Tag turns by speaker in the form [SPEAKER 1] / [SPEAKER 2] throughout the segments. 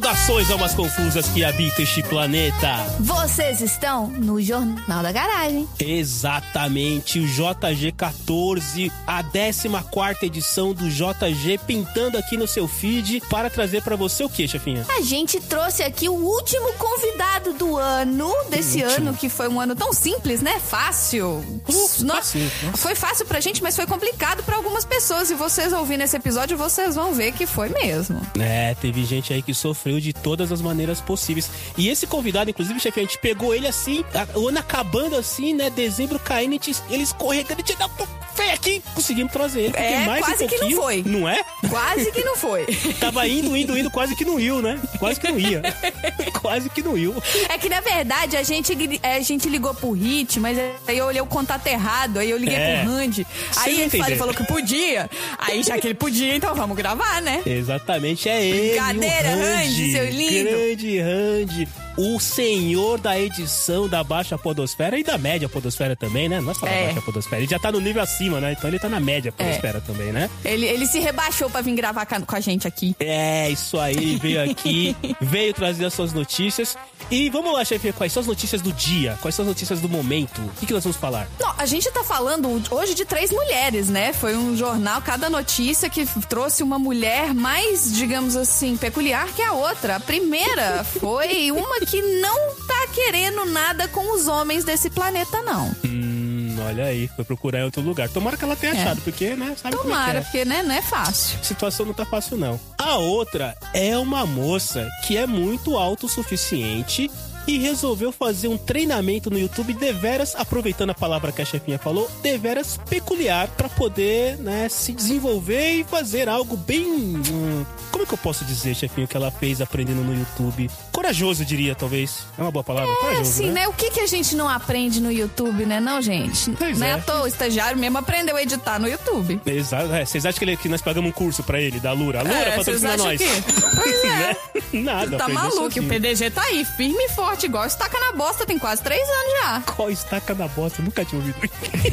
[SPEAKER 1] Saudações almas confusas que habitam este planeta.
[SPEAKER 2] Vocês estão no Jornal da Garagem.
[SPEAKER 1] Exatamente, o JG 14, a 14 edição do JG pintando aqui no seu feed para trazer para você o que, chefinha?
[SPEAKER 2] A gente trouxe aqui o último convidado do ano, desse ano, que foi um ano tão simples, né? Fácil.
[SPEAKER 1] Uh,
[SPEAKER 2] Nossa,
[SPEAKER 1] fácil, nossa.
[SPEAKER 2] Foi fácil pra gente, mas foi complicado pra algumas pessoas. E vocês ouvindo esse episódio, vocês vão ver que foi mesmo.
[SPEAKER 1] É, teve gente aí que sofreu de todas as maneiras possíveis. E esse convidado, inclusive, chefe, a gente pegou ele assim, o ano acabando assim, né? Dezembro caindo, ele escorregando, a gente dá fé aqui, conseguimos trazer ele. porque
[SPEAKER 2] É,
[SPEAKER 1] mais
[SPEAKER 2] quase
[SPEAKER 1] um
[SPEAKER 2] que não foi.
[SPEAKER 1] Não é?
[SPEAKER 2] Quase que não foi.
[SPEAKER 1] Tava indo, indo, indo, quase que não ia, né? Quase que não ia. quase que não ia.
[SPEAKER 2] É que na verdade a gente, a gente ligou pro Hit, mas aí eu olhei o contato errado, aí eu liguei
[SPEAKER 1] É.
[SPEAKER 2] pro Randy. Aí ele falou, falou que podia. Aí já que ele podia, então vamos gravar, né?
[SPEAKER 1] Exatamente, é ele.
[SPEAKER 2] Brincadeira,
[SPEAKER 1] Randy,
[SPEAKER 2] Randy, seu lindo.
[SPEAKER 1] Grande Randy. O senhor da edição da Baixa Podosfera e da Média Podosfera também, né? É só da
[SPEAKER 2] É.
[SPEAKER 1] Baixa Podosfera. Ele já tá no nível acima, né? Então ele tá na Média Podosfera também, né?
[SPEAKER 2] Ele, ele se rebaixou pra vir gravar com a gente aqui.
[SPEAKER 1] É, isso aí, veio aqui, veio trazer as suas notícias. E vamos lá, chefe, quais são as notícias do dia? Quais são as notícias do momento? O que, que nós vamos falar?
[SPEAKER 2] Não, a gente tá falando hoje de três mulheres, né? Foi um jornal, cada notícia que trouxe uma mulher mais, digamos assim, peculiar que a outra. A primeira foi uma que não tá querendo nada com os homens desse planeta, não.
[SPEAKER 1] Hum, olha aí, foi procurar em outro lugar. Tomara que ela tenha
[SPEAKER 2] É.
[SPEAKER 1] achado, porque, né, sabe é que
[SPEAKER 2] Tomara,
[SPEAKER 1] é.
[SPEAKER 2] porque, né, não é fácil.
[SPEAKER 1] A situação não tá fácil, não. A outra é uma moça que é muito autossuficiente e resolveu fazer um treinamento no YouTube deveras, aproveitando a palavra que a chefinha falou, deveras peculiar pra poder, né, se desenvolver e fazer algo bem. hum, como é que eu posso dizer, chefinho, que ela fez aprendendo no YouTube? Corajoso, diria, talvez. É uma boa palavra?
[SPEAKER 2] É
[SPEAKER 1] Corajoso,
[SPEAKER 2] assim, né? O que, que a gente não aprende no YouTube, né, não, gente?
[SPEAKER 1] Pois
[SPEAKER 2] não é
[SPEAKER 1] é.
[SPEAKER 2] à toa, o estagiário mesmo aprendeu a editar no YouTube.
[SPEAKER 1] Exato. É, vocês acham que, ele- que nós pagamos um curso pra ele, da Lura? A Lura
[SPEAKER 2] É,
[SPEAKER 1] patrocina nós.
[SPEAKER 2] que- Pois é.
[SPEAKER 1] Né? Nada.
[SPEAKER 2] Tá
[SPEAKER 1] aprendeu
[SPEAKER 2] maluco, o PDG tá aí, firme e forte, igual estaca na bosta, tem quase três anos já.
[SPEAKER 1] Qual estaca da bosta? Nunca tinha ouvido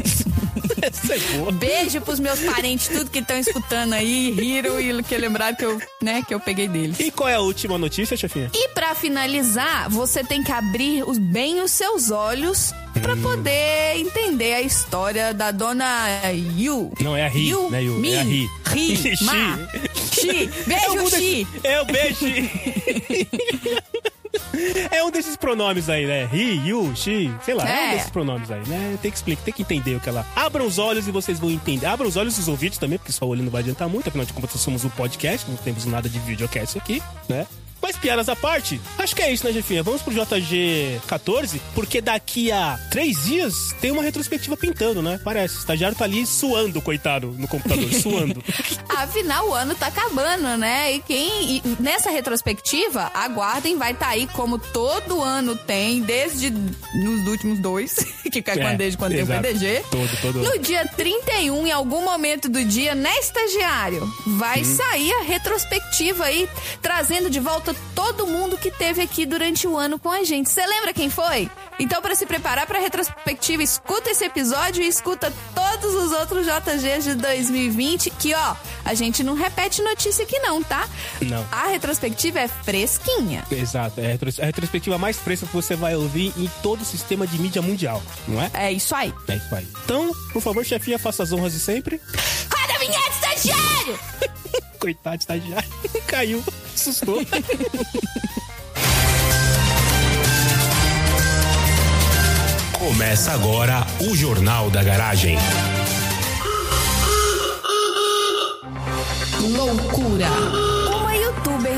[SPEAKER 1] isso. Essa é boa.
[SPEAKER 2] Beijo pros meus parentes, tudo que estão escutando aí, riram e que lembraram que eu, né, que eu peguei deles.
[SPEAKER 1] E qual é a última notícia, chefinha?
[SPEAKER 2] E pra finalizar, você tem que abrir os- bem os seus olhos pra
[SPEAKER 1] Hum.
[SPEAKER 2] poder entender a história da dona Yu.
[SPEAKER 1] Não, é a Ri,
[SPEAKER 2] Yu,
[SPEAKER 1] né, Yu?
[SPEAKER 2] Mi,
[SPEAKER 1] É a Ri.
[SPEAKER 2] Ri. Ma, Xi. Beijo, Xi.
[SPEAKER 1] desses- É beijo. É um desses pronomes aí, né? Ri, Yu, Xi, sei lá, é. um
[SPEAKER 2] É.
[SPEAKER 1] desses pronomes aí, né? Tem que explicar, tem que entender o que ela. Abram os olhos e vocês vão entender. Abram os olhos dos ouvidos também, porque só o olho não vai adiantar muito, afinal de contas somos um podcast, não temos nada de videocast aqui, né? Mas piadas à parte, acho que é isso, né, Jefinha? Vamos pro JG 14, porque daqui a três dias tem uma retrospectiva pintando, né? Parece. O estagiário tá ali suando, coitado, no computador, suando.
[SPEAKER 2] Afinal, o ano tá acabando, né? E quem. e nessa retrospectiva, aguardem, vai estar aí como todo ano tem, desde nos últimos dois, que é quando, desde quando tem o
[SPEAKER 1] exato.
[SPEAKER 2] PDG.
[SPEAKER 1] Todo, todo.
[SPEAKER 2] No dia 31, em algum momento do dia, né, estagiário? Vai sair a retrospectiva aí, trazendo de volta todo mundo que teve aqui durante o ano com a gente. Você lembra quem foi? Então, para se preparar para a retrospectiva, escuta esse episódio e escuta todos os outros JGs de 2020, que ó, a gente não repete notícia aqui não, tá?
[SPEAKER 1] Não.
[SPEAKER 2] A retrospectiva é fresquinha.
[SPEAKER 1] Exato, é a retros- a retrospectiva mais fresca que você vai ouvir em todo o sistema de mídia mundial, não é?
[SPEAKER 2] É isso aí.
[SPEAKER 1] É isso aí. Então, por favor, chefinha, faça as honras de sempre.
[SPEAKER 2] Roda a vinheta, estagiário!
[SPEAKER 1] Coitado, estagiário. Caiu, assustou.
[SPEAKER 3] Começa agora o Jornal da Garagem.
[SPEAKER 2] Loucura.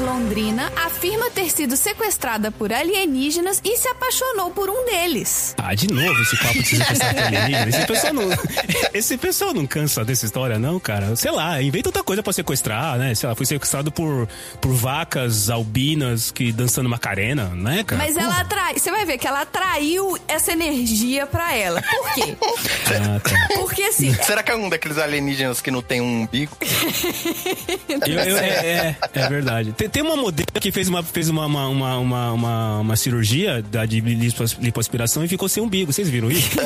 [SPEAKER 2] Londrina afirma ter sido sequestrada por alienígenas e se apaixonou por um deles.
[SPEAKER 1] Ah, de novo esse papo de sequestrar alienígena. Esse pessoal não. Esse pessoal não cansa dessa história, não, cara. Sei lá, inventa outra coisa pra sequestrar, né? Sei lá, foi sequestrado por, por vacas albinas que dançando Macarena, né, cara?
[SPEAKER 2] Mas ela atrai. Você vai ver que ela atraiu essa energia pra ela. Por quê?
[SPEAKER 1] Ah, tá.
[SPEAKER 2] Porque assim.
[SPEAKER 4] Será que é um daqueles alienígenas que não tem um umbigo?
[SPEAKER 1] Eu- eu- é, é, é verdade. Tem, tem, uma modelo que fez uma, fez uma, uma, uma, uma, uma, uma cirurgia da, de lipoaspiração e ficou sem umbigo. Vocês viram isso?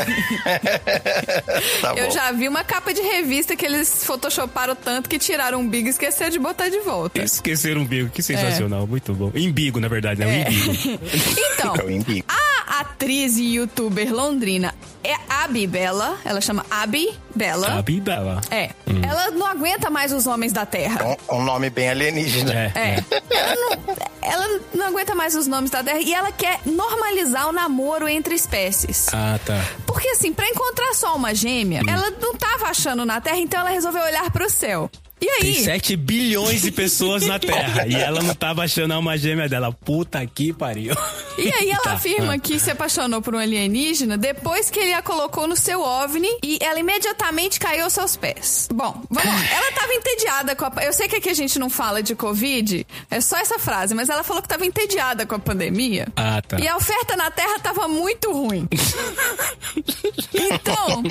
[SPEAKER 4] Tá
[SPEAKER 2] Eu já vi uma capa de revista que eles photoshoparam tanto que tiraram o umbigo e esqueceram de botar de volta.
[SPEAKER 1] Esqueceram o umbigo. Que sensacional. Muito bom. Embigo, na verdade, né? O embigo.
[SPEAKER 2] Então,
[SPEAKER 4] É o embigo.
[SPEAKER 2] a atriz e youtuber londrina é Abi Bella. Ela chama Abi Bella.
[SPEAKER 1] A Bibela.
[SPEAKER 2] É. Ela não aguenta mais os homens da Terra.
[SPEAKER 4] Um, um nome bem alienígena.
[SPEAKER 1] É.
[SPEAKER 2] É. Ela não, ela não aguenta mais os nomes da Terra e ela quer normalizar o namoro entre espécies.
[SPEAKER 1] Ah, tá.
[SPEAKER 2] Porque assim, pra encontrar só uma gêmea, ela não tava achando na Terra, então ela resolveu olhar pro céu. E
[SPEAKER 1] Tem
[SPEAKER 2] aí?
[SPEAKER 1] 7 bilhões de pessoas na Terra. e ela não tava achando a alma gêmea dela. Puta que pariu.
[SPEAKER 2] E aí ela
[SPEAKER 1] Tá,
[SPEAKER 2] afirma
[SPEAKER 1] ah.
[SPEAKER 2] que se apaixonou por um alienígena depois que ele a colocou no seu OVNI e ela imediatamente caiu aos seus pés. Bom, vamos lá. Ela tava entediada com a... Eu sei que aqui a gente não fala de Covid, é só essa frase, mas ela falou que tava entediada com a pandemia.
[SPEAKER 1] Ah, tá.
[SPEAKER 2] E a oferta na Terra tava muito ruim. Então,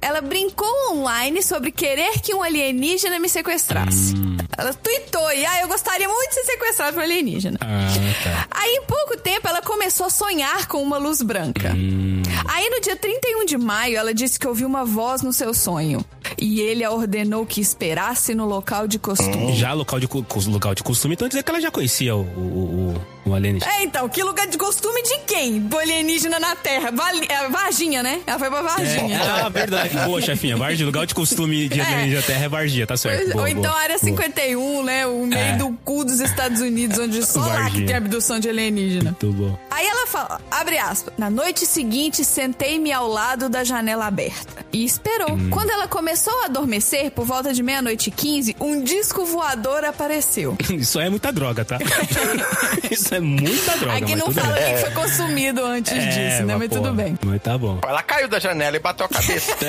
[SPEAKER 2] ela brincou online sobre querer que um alienígena me sequestrasse.
[SPEAKER 1] Hum.
[SPEAKER 2] Ela tweetou e, ah, eu gostaria muito de ser sequestrada por um alienígena.
[SPEAKER 1] Ah, tá.
[SPEAKER 2] Aí, em pouco tempo, ela começou a sonhar com uma luz branca.
[SPEAKER 1] Hum.
[SPEAKER 2] Aí, no dia 31 de maio, ela disse que ouviu uma voz no seu sonho. E ele a ordenou que esperasse no local de costume.
[SPEAKER 1] Já local de, local de costume, então dizer que ela já conhecia o, o, o, o alienígena.
[SPEAKER 2] É, então, que lugar de costume de quem? Do alienígena na Terra. Vali- é, Varginha, né? Ela foi pra Varginha.
[SPEAKER 1] É, ah, verdade. Boa, chefinha. Varginha. Lugar de costume de alienígena Terra é Varginha, tá certo.
[SPEAKER 2] Pois-
[SPEAKER 1] Boa,
[SPEAKER 2] Ou então
[SPEAKER 1] boa,
[SPEAKER 2] área
[SPEAKER 1] boa.
[SPEAKER 2] 51, né? O meio
[SPEAKER 1] É.
[SPEAKER 2] do cu dos Estados Unidos, onde só lá que tem abdução de alienígena.
[SPEAKER 1] Muito bom.
[SPEAKER 2] Aí ela fala, abre aspas, na noite seguinte sentei-me ao lado da janela aberta e esperou.
[SPEAKER 1] Hum.
[SPEAKER 2] Quando ela começou a adormecer, por volta de meia-noite e 15, um disco voador apareceu.
[SPEAKER 1] Isso é muita droga, tá? Isso é muita droga.
[SPEAKER 2] Aqui
[SPEAKER 1] mas
[SPEAKER 2] não fala
[SPEAKER 1] bem.
[SPEAKER 2] o que foi consumido antes
[SPEAKER 1] É,
[SPEAKER 2] disso, né? Mas
[SPEAKER 1] porra,
[SPEAKER 2] tudo bem.
[SPEAKER 1] Mas tá bom.
[SPEAKER 4] Ela caiu da janela e bateu a cabeça.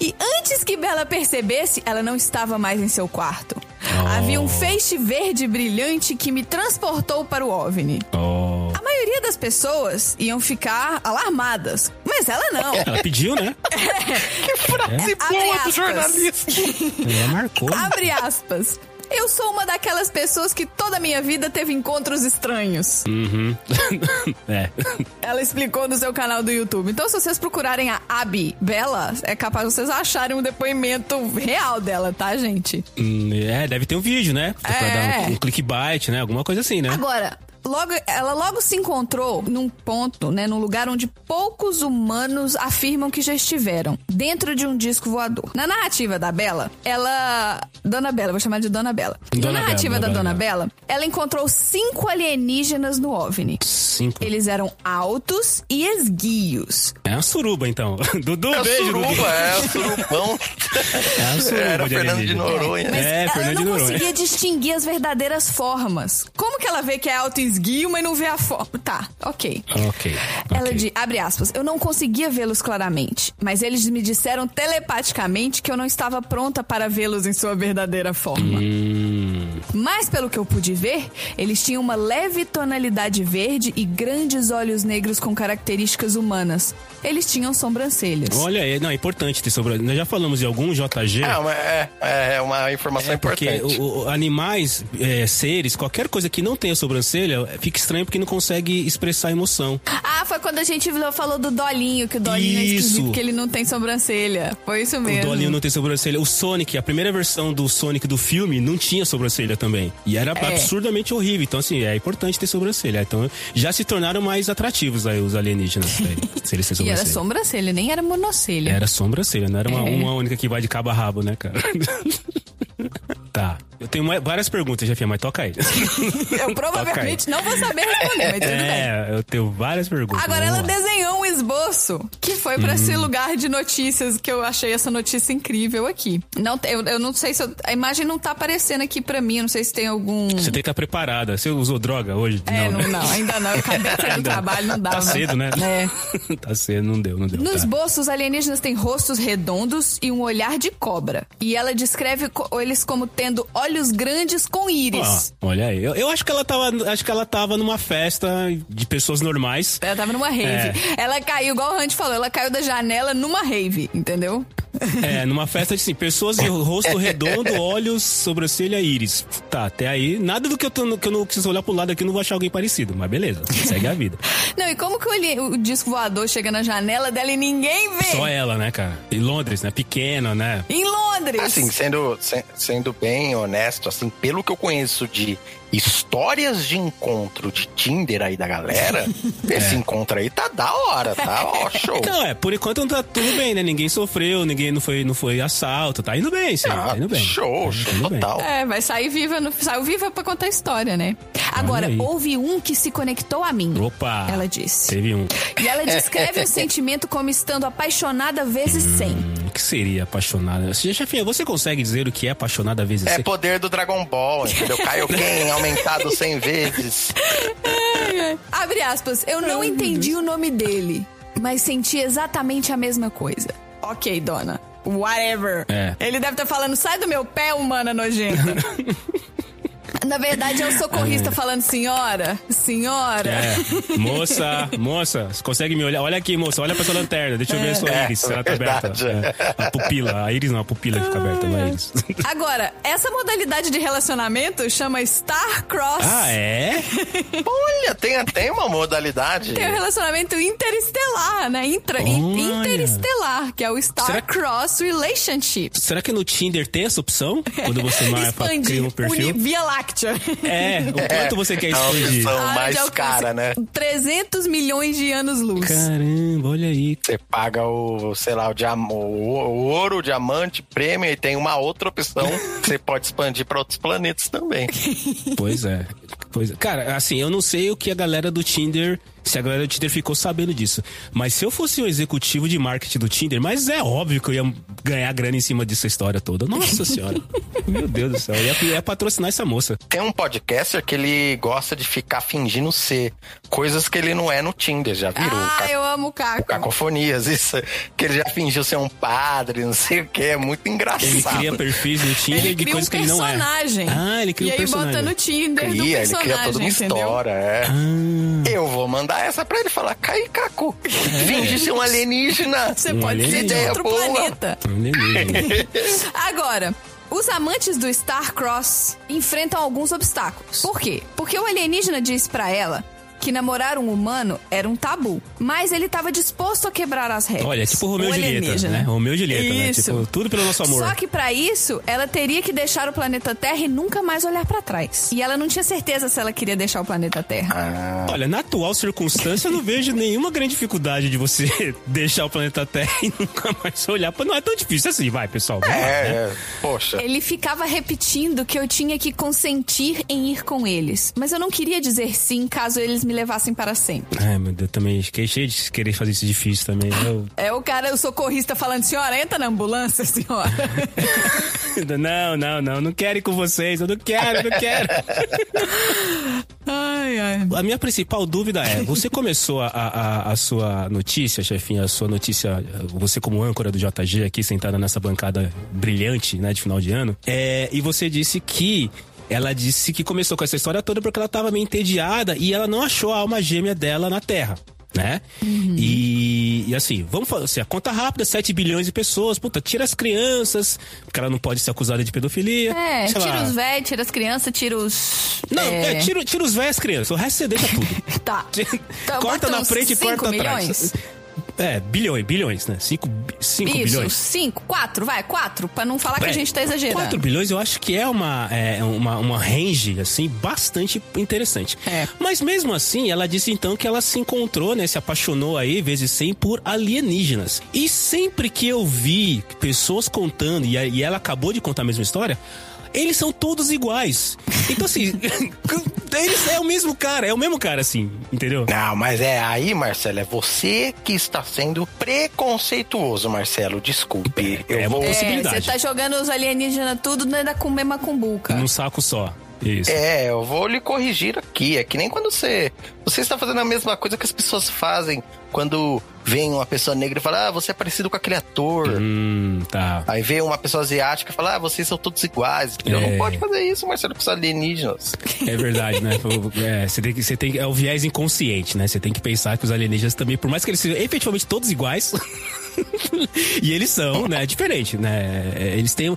[SPEAKER 2] E antes que Bela percebesse, ela não estava mais em seu quarto.
[SPEAKER 1] Oh.
[SPEAKER 2] Havia um feixe verde brilhante que me transportou para o OVNI.
[SPEAKER 1] Oh.
[SPEAKER 2] A maioria das pessoas iam ficar alarmadas, mas ela não.
[SPEAKER 1] Ela pediu, né?
[SPEAKER 4] que frase
[SPEAKER 2] Abre
[SPEAKER 4] boa do jornalista.
[SPEAKER 1] Ela marcou.
[SPEAKER 2] Abre aspas. Eu sou uma daquelas pessoas que toda a minha vida teve encontros estranhos.
[SPEAKER 1] Uhum. é.
[SPEAKER 2] Ela explicou no seu canal do YouTube. Então, se vocês procurarem a Abi Bela, é capaz de vocês acharem um depoimento real dela, tá, gente?
[SPEAKER 1] Hum, É, deve ter um vídeo, né? Pra
[SPEAKER 2] É.
[SPEAKER 1] dar um, um clickbait, né? Alguma coisa assim, né?
[SPEAKER 2] Agora, logo, ela logo se encontrou num ponto, né, num lugar onde poucos humanos afirmam que já estiveram, dentro de um disco voador. Na narrativa da Bela, ela, Dona Bela, vou chamar de Dona Bela.
[SPEAKER 1] Dona
[SPEAKER 2] Na narrativa
[SPEAKER 1] Bela,
[SPEAKER 2] da
[SPEAKER 1] Dona
[SPEAKER 2] Dona Bela, ela encontrou cinco alienígenas no OVNI.
[SPEAKER 1] Cinco.
[SPEAKER 2] Eles eram altos e esguios.
[SPEAKER 1] É uma suruba, então. Dudu,
[SPEAKER 4] É
[SPEAKER 1] beijo, Dudu.
[SPEAKER 4] suruba, é surubão.
[SPEAKER 1] É uma suruba
[SPEAKER 4] Era
[SPEAKER 1] de
[SPEAKER 4] Fernando de. Noronha.
[SPEAKER 2] Mas
[SPEAKER 1] É,
[SPEAKER 2] ela
[SPEAKER 1] Fernando de
[SPEAKER 2] não
[SPEAKER 1] Noronha.
[SPEAKER 2] conseguia distinguir as verdadeiras formas. Como que ela vê que é alto e esguio, mas não vê a forma? Tá, ok.
[SPEAKER 1] Ok.
[SPEAKER 2] Ela
[SPEAKER 1] ok.
[SPEAKER 2] diz, abre aspas, eu não conseguia vê-los claramente, mas eles me disseram telepaticamente que eu não estava pronta para vê-los em sua verdadeira forma.
[SPEAKER 1] Hum,
[SPEAKER 2] Mas pelo que eu pude ver, eles tinham uma leve tonalidade verde e grandes olhos negros com características humanas. Eles tinham sobrancelhas.
[SPEAKER 1] olha aí, não, é importante ter sobre. Nós já falamos de algum JG.
[SPEAKER 4] É, uma, é, é uma informação
[SPEAKER 1] É porque
[SPEAKER 4] importante.
[SPEAKER 1] o- o- animais, é, seres, qualquer coisa que não tenha sobrancelha, fica estranho porque não consegue expressar emoção.
[SPEAKER 2] Ah, foi quando a gente falou do Dolinho, que o Dolinho é
[SPEAKER 1] Isso.
[SPEAKER 2] esquisito, que ele não tem sobrancelha. Foi isso
[SPEAKER 1] O
[SPEAKER 2] mesmo.
[SPEAKER 1] Dolinho não tem sobrancelha. O Sonic, a primeira versão do Sonic do filme, não tinha sobrancelha também. E era
[SPEAKER 2] É.
[SPEAKER 1] absurdamente horrível. Então, assim, é importante ter sobrancelha. Então, já se tornaram mais atrativos aí os alienígenas. aí, se eles
[SPEAKER 2] E era
[SPEAKER 1] sobrancelha.
[SPEAKER 2] sobrancelha, nem era monocelha.
[SPEAKER 1] Era sobrancelha, não era uma,
[SPEAKER 2] É.
[SPEAKER 1] uma única que vai de cabo a rabo, né, cara? tá. Eu tenho várias perguntas, Jefinha, mas toca aí.
[SPEAKER 2] Eu provavelmente não vou saber responder, mas tudo bem.
[SPEAKER 1] É, eu tenho várias perguntas.
[SPEAKER 2] Agora ela
[SPEAKER 1] lá.
[SPEAKER 2] desenhou um esboço que foi pra esse lugar de notícias que eu achei essa notícia incrível aqui. Não, eu, eu não sei se eu- a imagem não tá aparecendo aqui pra mim, eu não sei se tem algum
[SPEAKER 1] Você tem que estar preparada. Você usou droga hoje?
[SPEAKER 2] É, não,
[SPEAKER 1] né?
[SPEAKER 2] não, ainda não. Eu acabei de sair do trabalho, não dá.
[SPEAKER 1] Tá cedo, né?
[SPEAKER 2] É.
[SPEAKER 1] tá cedo, não deu, não deu.
[SPEAKER 2] No
[SPEAKER 1] tá.
[SPEAKER 2] esboço, os alienígenas têm rostos redondos e um olhar de cobra. E ela descreve eles como tendo olhos grandes com íris.
[SPEAKER 1] Ah, olha aí. Eu, eu acho que ela tava, acho que ela tava numa festa de pessoas normais.
[SPEAKER 2] Ela tava numa rave.
[SPEAKER 1] É.
[SPEAKER 2] Ela caiu, igual o Hunt falou, ela caiu da janela numa rave, entendeu?
[SPEAKER 1] É, numa festa de assim, pessoas de rosto redondo, olhos, sobrancelha, íris. Tá, até aí, nada do que eu, tô, que eu não preciso olhar pro lado aqui, eu não vou achar alguém parecido, mas beleza, segue a vida.
[SPEAKER 2] Não, e como que o, o disco voador chega na janela dela e ninguém vê?
[SPEAKER 1] Só ela, né, cara? Em Londres, né? Pequena, né?
[SPEAKER 2] Em Londres.
[SPEAKER 4] Assim, sendo, se- sendo bem honesto, assim, pelo que eu conheço de histórias de encontro de Tinder aí da galera, esse encontro aí tá da hora, tá? Ó, show.
[SPEAKER 1] Então, é, por enquanto tá tudo bem, né? Ninguém sofreu, ninguém não foi, não foi assalto, tá indo bem, sim,
[SPEAKER 4] Ah,
[SPEAKER 1] tá indo bem.
[SPEAKER 4] show,
[SPEAKER 1] Tá
[SPEAKER 4] show
[SPEAKER 1] indo bem.
[SPEAKER 4] total.
[SPEAKER 2] É, vai sair viva, no, saiu viva pra contar a história, né? Agora, houve um que se conectou a mim.
[SPEAKER 1] Opa!
[SPEAKER 2] Ela disse.
[SPEAKER 1] Teve um.
[SPEAKER 2] E ela descreve o sentimento como estando apaixonada vezes 100.
[SPEAKER 1] O que seria apaixonada? Chefinha, você consegue dizer o que é apaixonada vezes
[SPEAKER 4] É
[SPEAKER 1] cem?
[SPEAKER 4] poder do Dragon Ball, entendeu? Kaioken aumentado 100 vezes.
[SPEAKER 2] Abre aspas, eu não entendi o nome dele, mas senti exatamente a mesma coisa. Ok, dona. Whatever.
[SPEAKER 1] É.
[SPEAKER 2] Ele deve estar falando, sai do meu pé, humana nojenta. Na verdade, é o socorrista falando, senhora, senhora.
[SPEAKER 1] É. Moça, moça, você consegue me olhar? Olha aqui, moça, olha pra sua lanterna. Deixa eu ver a sua
[SPEAKER 4] É,
[SPEAKER 1] íris, se ela tá aberta.
[SPEAKER 4] verdade.
[SPEAKER 1] É. A pupila, a íris não, a pupila fica aberta, não é íris.
[SPEAKER 2] Agora, essa modalidade de relacionamento chama Star Cross.
[SPEAKER 1] Ah, é?
[SPEAKER 4] Olha, tem, tem uma modalidade.
[SPEAKER 2] Tem o relacionamento interestelar, né? Intra, in- interestelar, que é o Star
[SPEAKER 1] Será
[SPEAKER 2] Cross Relationship.
[SPEAKER 1] Será que no Tinder tem essa opção? Quando você marca, cria um perfil?
[SPEAKER 2] uni- Via Láctea.
[SPEAKER 1] É, o quanto você quer
[SPEAKER 4] É uma
[SPEAKER 1] expandir?
[SPEAKER 4] opção
[SPEAKER 2] Área
[SPEAKER 4] mais
[SPEAKER 2] de
[SPEAKER 4] cara, né?
[SPEAKER 2] 300 milhões de anos-luz.
[SPEAKER 1] Caramba, olha aí.
[SPEAKER 4] Você paga o, sei lá, o, diam- o, o ouro, o diamante, prêmio e tem uma outra opção que você pode expandir para outros planetas também.
[SPEAKER 1] Pois é. Pois é. Cara, assim, eu não sei o que a galera do Tinder. Se a galera do Tinder ficou sabendo disso. Mas se eu fosse um executivo de marketing do Tinder, mas é óbvio que eu ia ganhar grana em cima dessa história toda. Nossa senhora. Meu Deus do céu. Eu ia, ia patrocinar essa moça.
[SPEAKER 4] Tem um podcaster que ele gosta de ficar fingindo ser coisas que ele não é no Tinder, já viram?
[SPEAKER 2] Ah,
[SPEAKER 4] Ca-
[SPEAKER 2] eu amo o Caco.
[SPEAKER 4] Cacofonias, isso. Que ele já fingiu ser um padre, não sei o que, é muito engraçado.
[SPEAKER 1] Ele cria perfis no Tinder
[SPEAKER 2] Ele
[SPEAKER 1] de
[SPEAKER 2] cria um
[SPEAKER 1] coisas que ele não é.
[SPEAKER 2] personagem.
[SPEAKER 1] Ah, ele cria
[SPEAKER 2] e
[SPEAKER 1] um
[SPEAKER 2] aí
[SPEAKER 1] personagem.
[SPEAKER 2] bota no Tinder do
[SPEAKER 4] Cria, ele
[SPEAKER 2] personagem,
[SPEAKER 4] cria toda uma
[SPEAKER 2] entendeu?
[SPEAKER 4] história, é.
[SPEAKER 1] Ah.
[SPEAKER 4] Eu vou mandar essa pra ele falar, cai, Caco, finge ser um alienígena.
[SPEAKER 2] Você
[SPEAKER 1] Um
[SPEAKER 2] pode ser de
[SPEAKER 4] alienígena.
[SPEAKER 2] outro
[SPEAKER 4] Boa.
[SPEAKER 2] planeta. Agora, os amantes do Star Cross enfrentam alguns obstáculos. Por quê? Porque o alienígena diz pra ela que namorar um humano era um tabu, mas ele estava disposto a quebrar as regras.
[SPEAKER 1] Olha, tipo Romeu
[SPEAKER 2] O
[SPEAKER 1] e Julieta,
[SPEAKER 2] alienígena.
[SPEAKER 1] né? Romeu e Julieta, né? Tipo, tudo pelo nosso amor.
[SPEAKER 2] Só que pra isso, ela teria que deixar o planeta Terra e nunca mais olhar pra trás. E ela não tinha certeza se ela queria deixar o planeta Terra.
[SPEAKER 1] Olha, na atual circunstância, eu não vejo nenhuma grande dificuldade de você deixar o planeta Terra e nunca mais olhar. Não é tão difícil assim, vai, pessoal. Vamos lá, né?
[SPEAKER 4] É, é, poxa.
[SPEAKER 2] Ele ficava repetindo que eu tinha que consentir em ir com eles. Mas eu não queria dizer sim caso eles me levassem para sempre.
[SPEAKER 1] Ai, meu Deus, também fiquei cheio de querer fazer isso difícil também. Eu...
[SPEAKER 2] É o cara, o socorrista falando, senhora, entra na ambulância, senhora.
[SPEAKER 1] Não, não, não, não quero ir com vocês, eu não quero, não quero.
[SPEAKER 2] ai, ai.
[SPEAKER 1] A minha principal dúvida é: você começou a, a, a sua notícia, chefinha, a sua notícia, você como âncora do JG aqui sentada nessa bancada brilhante, né, de final de ano, é, e você disse que. Ela disse que começou com essa história toda porque ela tava meio entediada e ela não achou a alma gêmea dela na Terra. Né? E, e assim, vamos falar assim, a conta rápida, 7 bilhões de pessoas, puta, tira as crianças, porque ela não pode ser acusada de pedofilia.
[SPEAKER 2] É, tira
[SPEAKER 1] lá.
[SPEAKER 2] os velhos, tira as crianças, tira os.
[SPEAKER 1] Não, é, tira, tira os velhos e as crianças, o resto você deixa tudo.
[SPEAKER 2] Tá. Então,
[SPEAKER 1] corta
[SPEAKER 2] bota
[SPEAKER 1] na frente e corta atrás. É, bilhões, bilhões, né? 5 cinco
[SPEAKER 2] Isso,
[SPEAKER 1] bilhões.
[SPEAKER 2] cinco, quatro, vai, quatro, pra não falar que a
[SPEAKER 1] É,
[SPEAKER 2] gente tá exagerando.
[SPEAKER 1] 4 bilhões eu acho que é uma, é, uma, uma range, assim, bastante interessante.
[SPEAKER 2] É.
[SPEAKER 1] Mas mesmo assim, ela disse então que ela se encontrou, né? Se apaixonou aí, vezes 100, por alienígenas. E sempre que eu vi pessoas contando, e, e ela acabou de contar a mesma história, eles são todos iguais. Então, assim, eles é o mesmo cara, é o mesmo cara, assim, entendeu?
[SPEAKER 4] Não, mas é aí, Marcelo, é você que está sendo preconceituoso, Marcelo. Desculpe. Eu
[SPEAKER 1] É uma
[SPEAKER 4] vou.
[SPEAKER 2] É,
[SPEAKER 1] possibilidade.
[SPEAKER 2] você tá jogando os alienígenas tudo dentro da mesma cumbuca.
[SPEAKER 1] Num saco só. Isso.
[SPEAKER 4] É, eu vou lhe corrigir aqui. É que nem quando você. Você está fazendo a mesma coisa que as pessoas fazem quando vem uma pessoa negra e fala, ah, você é parecido com aquele ator.
[SPEAKER 1] Hum, tá.
[SPEAKER 4] Aí vem uma pessoa asiática e fala, ah, vocês são todos iguais.
[SPEAKER 1] É.
[SPEAKER 4] Não pode fazer isso, Marcelo, com os alienígenas.
[SPEAKER 1] É verdade, né? É, você tem que, você tem, é o viés inconsciente, né? Você tem que pensar que os alienígenas também, por mais que eles sejam efetivamente todos iguais. e eles são, né? Diferente, né? É, Eles têm.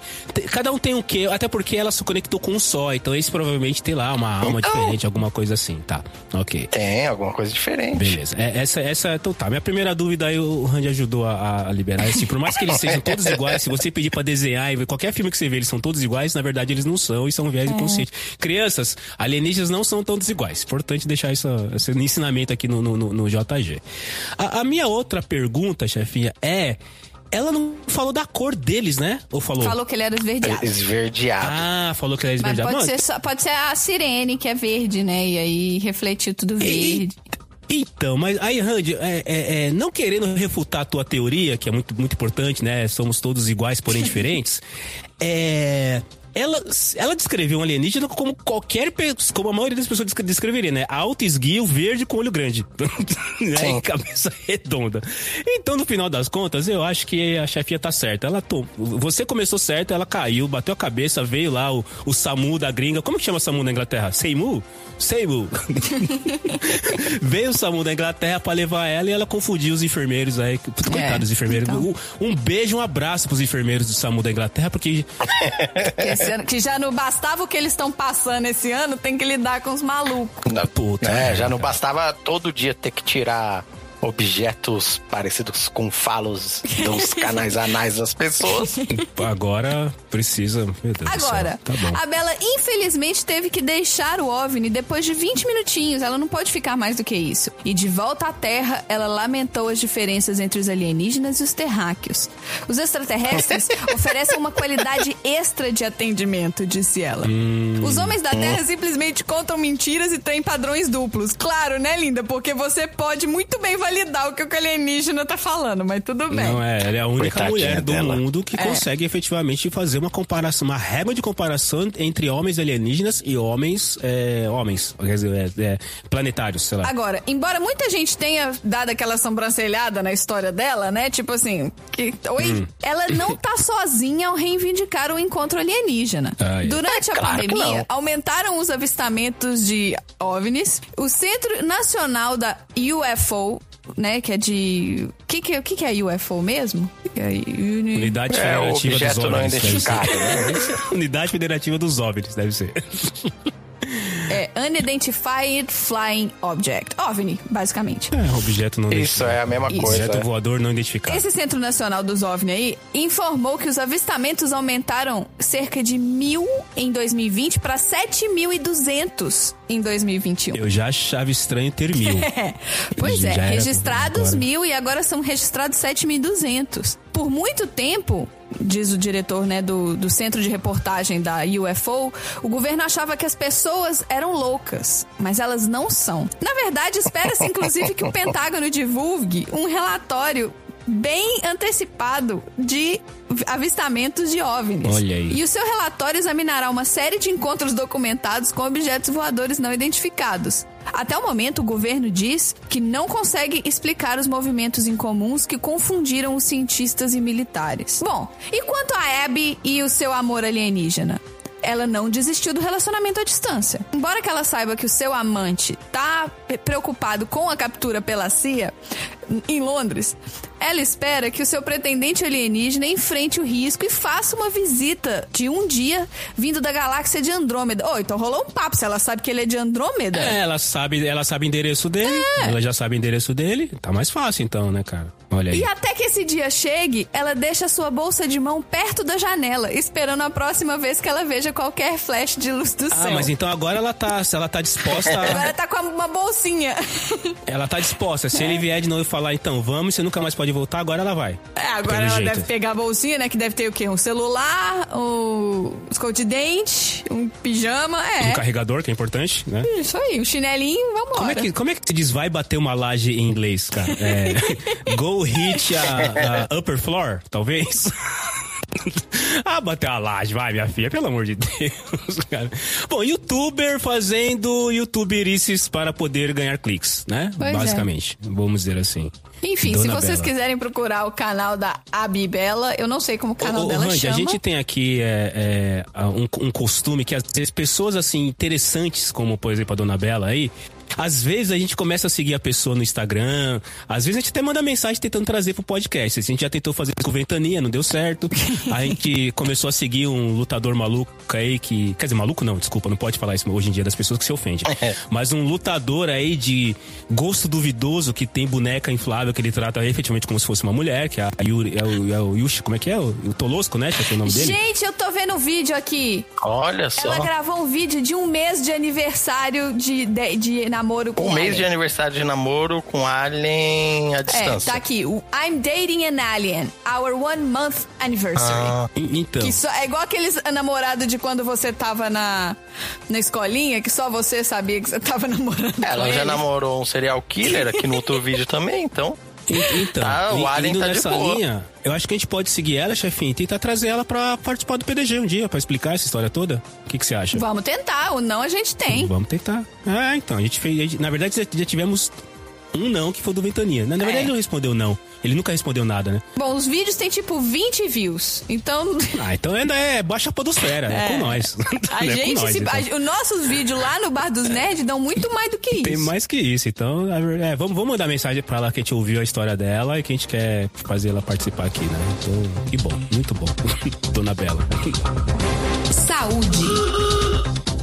[SPEAKER 1] Cada um tem um quê, até porque ela se conectou com um só. Então esse provavelmente tem lá uma alma
[SPEAKER 4] Então.
[SPEAKER 1] diferente, alguma coisa assim. Tá. Ok.
[SPEAKER 4] Tem alguma coisa diferente.
[SPEAKER 1] Beleza. É, essa, essa, então tá. Minha primeira dúvida aí o Randy ajudou a, a liberar. Assim, por mais que eles sejam todos iguais, se você pedir pra desenhar e ver qualquer filme que você vê, eles são todos iguais, na verdade eles não são e são viés inconsciente. Crianças, alienígenas não são todos iguais. Importante deixar isso, esse ensinamento aqui no, no, no- no JG. A, a minha outra pergunta, chefinha, é. Ela não falou da cor deles, né? Ou falou?
[SPEAKER 2] Falou que ele era esverdeado.
[SPEAKER 4] Esverdeado.
[SPEAKER 1] Ah, falou que ela é
[SPEAKER 2] Mas
[SPEAKER 1] esverdeada.
[SPEAKER 2] pode ser, só- pode ser a sirene, que é verde, né? E aí refletiu tudo verde.
[SPEAKER 1] Então, mas aí, Randy, é, é, é, não querendo refutar a tua teoria, que é muito, muito importante, né? Somos todos iguais, porém diferentes. é. Ela, ela descreveu um alienígena como qualquer pe- como a maioria das pessoas descre- descreveria, né? Alto, esguio, verde com olho grande. né? E cabeça redonda. Então, no final das contas, eu acho que a chefinha tá certa. Ela. Você começou certo, ela caiu, bateu a cabeça, veio lá o, o Samu da gringa. Como que chama Samu na Inglaterra? Seimu? Seimu. Veio o Samu da Inglaterra pra levar ela e ela confundiu os enfermeiros aí. Puta, Coitados dos enfermeiros.
[SPEAKER 2] então.
[SPEAKER 1] Um, um beijo, um abraço pros enfermeiros do Samu da Inglaterra, porque.
[SPEAKER 2] Ano- que já não bastava o que eles estão passando esse ano, tem que lidar com os malucos.
[SPEAKER 4] Não,
[SPEAKER 1] Puta
[SPEAKER 4] é, já não bastava todo dia ter que tirar objetos parecidos com falos dos canais anais das pessoas.
[SPEAKER 1] Agora precisa. Meu Deus do céu.
[SPEAKER 2] Agora,
[SPEAKER 1] Tá bom.
[SPEAKER 2] a Bela infelizmente teve que deixar o OVNI depois de 20 minutinhos. Ela não pode ficar mais do que isso. E de volta à Terra, ela lamentou as diferenças entre os alienígenas e os terráqueos. Os extraterrestres oferecem uma qualidade extra de atendimento, disse ela.
[SPEAKER 1] Hum.
[SPEAKER 2] Os homens da Terra simplesmente contam mentiras e têm padrões duplos. Claro, né, linda? Porque você pode muito bem validar o que o alienígena tá falando, mas tudo bem.
[SPEAKER 1] Não, é, ela é a única
[SPEAKER 4] Coitadinha
[SPEAKER 1] mulher do
[SPEAKER 4] dela.
[SPEAKER 1] mundo que
[SPEAKER 2] É.
[SPEAKER 1] consegue efetivamente fazer uma comparação, uma régua de comparação entre homens alienígenas e homens, é, homens, quer dizer, é, é, planetários, sei lá.
[SPEAKER 2] Agora, embora muita gente tenha dado aquela sobrancelhada na história dela, né? Tipo assim, que, oi,
[SPEAKER 1] Hum.
[SPEAKER 2] ela não tá sozinha ao reivindicar o encontro alienígena.
[SPEAKER 1] Ah, é.
[SPEAKER 2] Durante a
[SPEAKER 4] Claro
[SPEAKER 2] pandemia, aumentaram os avistamentos de OVNIs. O Centro Nacional da UFO, né? Que é de. O que, que, que, que é UFO mesmo? Que é uni-
[SPEAKER 1] Unidade
[SPEAKER 4] É, o
[SPEAKER 1] Federativa dos
[SPEAKER 4] objeto não
[SPEAKER 1] OVNIs.
[SPEAKER 4] né?
[SPEAKER 1] Unidade Federativa dos OVNIs, deve ser.
[SPEAKER 2] É Unidentified Flying Object. OVNI, basicamente.
[SPEAKER 1] É, objeto não
[SPEAKER 4] Isso é a mesma
[SPEAKER 2] Isso.
[SPEAKER 4] coisa.
[SPEAKER 1] Objeto voador não identificado.
[SPEAKER 2] Esse Centro Nacional dos OVNI aí informou que os avistamentos aumentaram cerca de mil em 2020 para 7.200 em 2021.
[SPEAKER 1] Eu já achava estranho ter mil.
[SPEAKER 2] Pois é,
[SPEAKER 1] Já era-
[SPEAKER 2] registrados mil e agora são registrados 7.200. Por muito tempo, diz o diretor né, do, do centro de reportagem da UFO, o governo achava que as pessoas eram loucas, mas elas não são. Na verdade, espera-se inclusive que o Pentágono divulgue um relatório bem antecipado de avistamentos de OVNIs.
[SPEAKER 1] Olha aí.
[SPEAKER 2] E o seu relatório examinará uma série de encontros documentados com objetos voadores não identificados. Até o momento, o governo diz que não consegue explicar os movimentos incomuns que confundiram os cientistas e militares. Bom, e quanto a Abby e o seu amor alienígena? Ela não desistiu do relacionamento à distância. Embora que ela saiba que o seu amante tá preocupado com a captura pela CIA em Londres, ela espera que o seu pretendente alienígena enfrente o risco e faça uma visita de um dia vindo da galáxia de Andrômeda. Oh, então rolou um papo, se ela sabe que ele é de Andrômeda.
[SPEAKER 1] É, ela sabe, ela sabe o endereço dele. Ela já sabe o endereço dele. Tá mais fácil então, né, cara? Olha aí.
[SPEAKER 2] E até que esse dia chegue, ela deixa sua bolsa de mão perto da janela, esperando a próxima vez que ela veja qualquer flash de luz do
[SPEAKER 1] Ah,
[SPEAKER 2] céu.
[SPEAKER 1] mas então agora ela tá, ela tá disposta.
[SPEAKER 2] Agora tá com uma bolsinha.
[SPEAKER 1] ela tá disposta. Se ele vier de novo e falar, então vamos, você nunca mais pode voltar, agora ela vai.
[SPEAKER 2] É, agora ela
[SPEAKER 1] jeito.
[SPEAKER 2] deve pegar a bolsinha, né? Que deve ter o quê? Um celular, um escote de dente, um pijama.
[SPEAKER 1] Um
[SPEAKER 2] É.
[SPEAKER 1] carregador, que é importante, né?
[SPEAKER 2] Isso aí, um chinelinho, vambora.
[SPEAKER 1] Como é, que, como é que se diz vai bater uma laje em inglês, cara? É, go hit a, a upper floor, talvez? ah, bater a laje, vai, minha filha, pelo amor de Deus, cara. Bom, youtuber fazendo youtuberices para poder ganhar cliques, né?
[SPEAKER 2] Pois é.
[SPEAKER 1] Basicamente, vamos dizer assim.
[SPEAKER 2] Enfim,
[SPEAKER 1] Dona
[SPEAKER 2] se vocês
[SPEAKER 1] Bela.
[SPEAKER 2] quiserem procurar o canal da Abibela, eu não sei como o canal
[SPEAKER 1] Ô, ô,
[SPEAKER 2] dela
[SPEAKER 1] Randy,
[SPEAKER 2] chama.
[SPEAKER 1] a gente tem aqui é, é, um, um costume que às vezes pessoas assim interessantes, como por exemplo a Dona Bela aí, às vezes a gente começa a seguir a pessoa no Instagram, às vezes a gente até manda mensagem tentando trazer pro podcast. A gente já tentou fazer isso com Ventania, não deu certo. A gente começou a seguir um lutador maluco aí que. Quer dizer, maluco não, desculpa, não pode falar isso hoje em dia das pessoas que se ofendem. Mas um lutador aí de gosto duvidoso que tem boneca inflável que ele trata efetivamente como se fosse uma mulher, que é, a Yuri, é, o, é o Yushi, como é que é? O, o Tolosco, né? Que é o nome dele.
[SPEAKER 2] Gente, eu tô vendo o vídeo aqui.
[SPEAKER 4] Olha só.
[SPEAKER 2] Ela gravou um vídeo de um mês de aniversário de, de, de namoro com
[SPEAKER 4] Um mês
[SPEAKER 2] Alien.
[SPEAKER 4] de aniversário de namoro com Alien à
[SPEAKER 2] É,
[SPEAKER 4] distância.
[SPEAKER 2] tá aqui. O I'm dating an alien. Our one month anniversary.
[SPEAKER 4] Ah,
[SPEAKER 1] Então.
[SPEAKER 2] Que só, é igual aqueles namorados de quando você tava na, na escolinha, que só você sabia que você tava namorando.
[SPEAKER 4] ela
[SPEAKER 2] com
[SPEAKER 4] já
[SPEAKER 2] ele.
[SPEAKER 4] namorou um serial killer aqui no outro vídeo também, então.
[SPEAKER 1] Então,
[SPEAKER 4] Tá, o Alien
[SPEAKER 1] indo
[SPEAKER 4] tá
[SPEAKER 1] nessa linha, eu acho que a gente pode seguir ela, chefinho, e tentar trazer ela pra participar do PDG um dia, pra explicar essa história toda. O que, que você acha?
[SPEAKER 2] Vamos tentar, o não a gente tem.
[SPEAKER 1] Vamos tentar. É, então, a gente fez. na verdade, já, tivemos um não que foi do Ventania. Na, na verdade,
[SPEAKER 2] É.
[SPEAKER 1] ele não respondeu não. Ele nunca respondeu nada, né?
[SPEAKER 2] Bom, os vídeos têm tipo 20 views. Então.
[SPEAKER 1] Ah, então ainda é baixa a podosfera, é, com nós.
[SPEAKER 2] A
[SPEAKER 1] É
[SPEAKER 2] gente,
[SPEAKER 1] nós,
[SPEAKER 2] se,
[SPEAKER 1] então.
[SPEAKER 2] os nossos vídeos lá no Bar dos Nerds dão muito mais do que isso.
[SPEAKER 1] Tem mais que isso, então é, vamos, vamos mandar mensagem pra ela que a gente ouviu a história dela e que a gente quer fazer ela participar aqui, né? Então, que bom, muito bom. Dona Bela.
[SPEAKER 2] Saúde.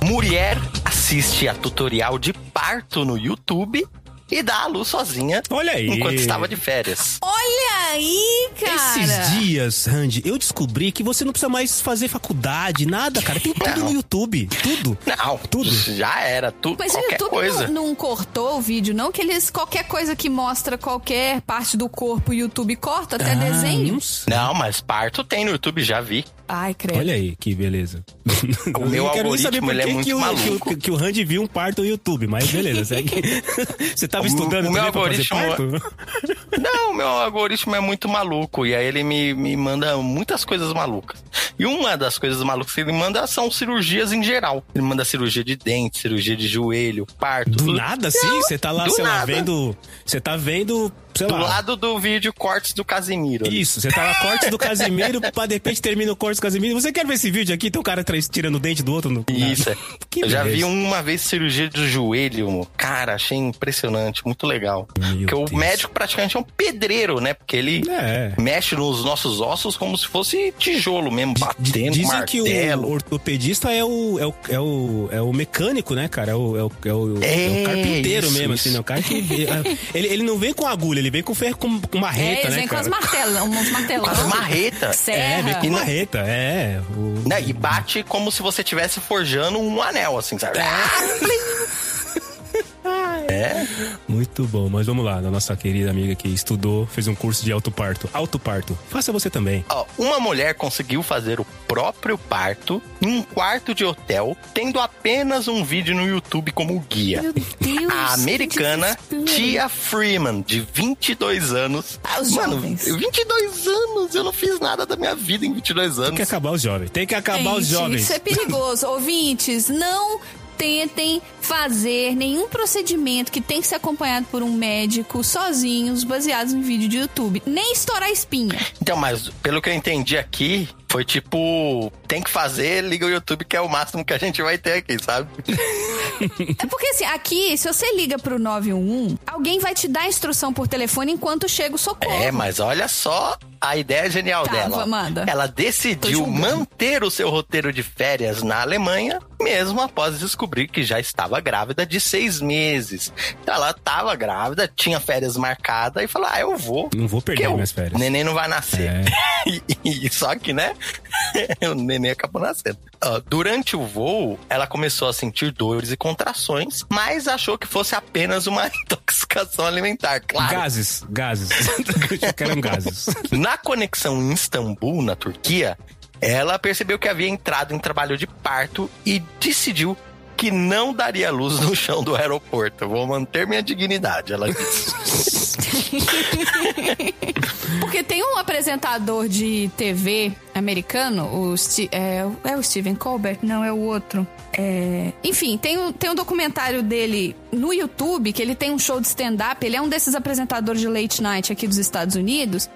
[SPEAKER 4] Mulher assiste a tutorial de parto no YouTube e dá a luz sozinha
[SPEAKER 1] Olha aí.
[SPEAKER 4] enquanto estava de férias.
[SPEAKER 2] Olha aí, cara.
[SPEAKER 1] Esses dias, Randy, eu descobri que você não precisa mais fazer faculdade, nada, cara. Tem tudo
[SPEAKER 4] Não.
[SPEAKER 1] no YouTube. Tudo.
[SPEAKER 4] Não,
[SPEAKER 1] Tudo.
[SPEAKER 4] Já era, tudo,
[SPEAKER 2] Mas o
[SPEAKER 4] qualquer
[SPEAKER 2] YouTube
[SPEAKER 4] coisa.
[SPEAKER 2] Não, não cortou o vídeo, não? Que eles, qualquer coisa que mostra qualquer parte do corpo, o YouTube corta, até
[SPEAKER 1] Ah,
[SPEAKER 2] desenho.
[SPEAKER 1] não sei.
[SPEAKER 4] Não, mas parto tem no YouTube, já vi.
[SPEAKER 2] Ai, credo.
[SPEAKER 1] Olha aí, que beleza.
[SPEAKER 4] O meu
[SPEAKER 1] Eu quero nem
[SPEAKER 4] algoritmo,
[SPEAKER 1] saber por
[SPEAKER 4] ele é
[SPEAKER 1] que
[SPEAKER 4] muito
[SPEAKER 1] que o,
[SPEAKER 4] maluco.
[SPEAKER 1] Que, o- que o Randy viu um parto no YouTube, mas beleza, segue. Você tava
[SPEAKER 4] O-
[SPEAKER 1] estudando
[SPEAKER 4] o meu
[SPEAKER 1] também pra fazer
[SPEAKER 4] algoritmo
[SPEAKER 1] parto?
[SPEAKER 4] Não, meu algoritmo é muito maluco. E aí ele me, me manda muitas coisas malucas. E uma das coisas malucas que ele manda são cirurgias em geral. Ele manda cirurgia de dente, cirurgia de joelho, parto.
[SPEAKER 1] Do
[SPEAKER 4] tudo.
[SPEAKER 1] nada, assim?
[SPEAKER 4] Não,
[SPEAKER 1] Você tá lá,
[SPEAKER 4] do
[SPEAKER 1] sei lá,
[SPEAKER 4] nada.
[SPEAKER 1] vendo. Você tá vendo. Sei
[SPEAKER 4] Do
[SPEAKER 1] lá.
[SPEAKER 4] lado do vídeo cortes do Casimiro. ali.
[SPEAKER 1] Isso, você tá lá, corte do Casimiro, pra de repente termina o corte do Casimiro. Você quer ver esse vídeo aqui? Tem um cara tirando o dente do outro no.
[SPEAKER 4] Isso, é.
[SPEAKER 1] Que
[SPEAKER 4] Eu já vi uma vez cirurgia do joelho. Cara, achei impressionante, muito legal.
[SPEAKER 1] Meu
[SPEAKER 4] Porque o
[SPEAKER 1] Deus.
[SPEAKER 4] médico praticamente é um pedreiro, né? Porque ele
[SPEAKER 1] É.
[SPEAKER 4] mexe nos nossos ossos como se fosse tijolo mesmo, batendo,
[SPEAKER 1] Dizem
[SPEAKER 4] martelo.
[SPEAKER 1] que o ortopedista é o, é o, é o, é o mecânico, né, cara? É o, é o, é o, é
[SPEAKER 4] É,
[SPEAKER 1] o carpinteiro
[SPEAKER 4] isso,
[SPEAKER 1] mesmo,
[SPEAKER 4] isso.
[SPEAKER 1] assim, né? O cara que. ele, ele não vem com agulha, ele vem com ferro com, com
[SPEAKER 2] É,
[SPEAKER 1] marreta,
[SPEAKER 2] eles
[SPEAKER 1] né?
[SPEAKER 2] vêm com
[SPEAKER 1] Cara?
[SPEAKER 2] as martelas, uns martelão.
[SPEAKER 4] Com as marretas.
[SPEAKER 1] É, vem
[SPEAKER 2] Serra.
[SPEAKER 1] com marreta, é. O...
[SPEAKER 4] Né? E bate como se você estivesse forjando um anel, assim, sabe? É.
[SPEAKER 1] Muito bom, mas vamos lá, da nossa querida amiga que estudou, fez um curso de autoparto. Autoparto. Faça você também.
[SPEAKER 4] Ó, uma mulher conseguiu fazer o próprio parto em um quarto de hotel, tendo apenas um vídeo no YouTube como guia.
[SPEAKER 2] Meu Deus.
[SPEAKER 4] A americana. Tia Freeman, de 22 anos.
[SPEAKER 2] Ah, os
[SPEAKER 4] Mano,
[SPEAKER 2] jovens.
[SPEAKER 4] 22 anos! Eu não fiz nada da minha vida em 22
[SPEAKER 1] Tem que
[SPEAKER 4] anos.
[SPEAKER 1] acabar os jovens. Tem que acabar os
[SPEAKER 2] Gente,
[SPEAKER 1] jovens.
[SPEAKER 2] Isso é perigoso. Ouvintes, não tentem fazer nenhum procedimento que tem que ser acompanhado por um médico sozinhos, baseados em vídeo de YouTube. Nem estourar espinha.
[SPEAKER 4] Então, mas pelo que eu entendi aqui, foi tipo, tem que fazer, liga o YouTube, que é o máximo que a gente vai ter aqui, sabe?
[SPEAKER 2] É porque assim, aqui, se você liga pro 911, alguém vai te dar a instrução por telefone enquanto chega o socorro.
[SPEAKER 4] É, mas olha só a ideia genial
[SPEAKER 2] Tá,
[SPEAKER 4] dela. ó.
[SPEAKER 2] manda.
[SPEAKER 4] Ela decidiu manter o seu roteiro de férias na Alemanha, mesmo após descobrir que já estava grávida de seis meses. Então, ela estava grávida, tinha férias marcadas e falou: Ah, eu vou.
[SPEAKER 1] Não vou perder
[SPEAKER 4] o
[SPEAKER 1] minhas férias.
[SPEAKER 4] neném não vai nascer.
[SPEAKER 1] É.
[SPEAKER 4] E, e- só que, né? o neném acabou nascendo. Durante o voo, ela começou a sentir dores e contrações, mas achou que fosse apenas uma intoxicação alimentar. Claro.
[SPEAKER 1] Gases, gases. Um gases.
[SPEAKER 4] Na conexão em Istambul, na Turquia, ela percebeu que havia entrado em trabalho de parto e decidiu que não daria luz no chão do aeroporto. Vou manter minha dignidade, ela disse.
[SPEAKER 2] Porque tem um apresentador de TV americano, o Sti- é, é o Steven Colbert? Não, é o outro. É, enfim, tem um, tem um documentário dele no YouTube, que ele tem um show de stand-up. Ele é um desses apresentadores de late night aqui dos Estados Unidos,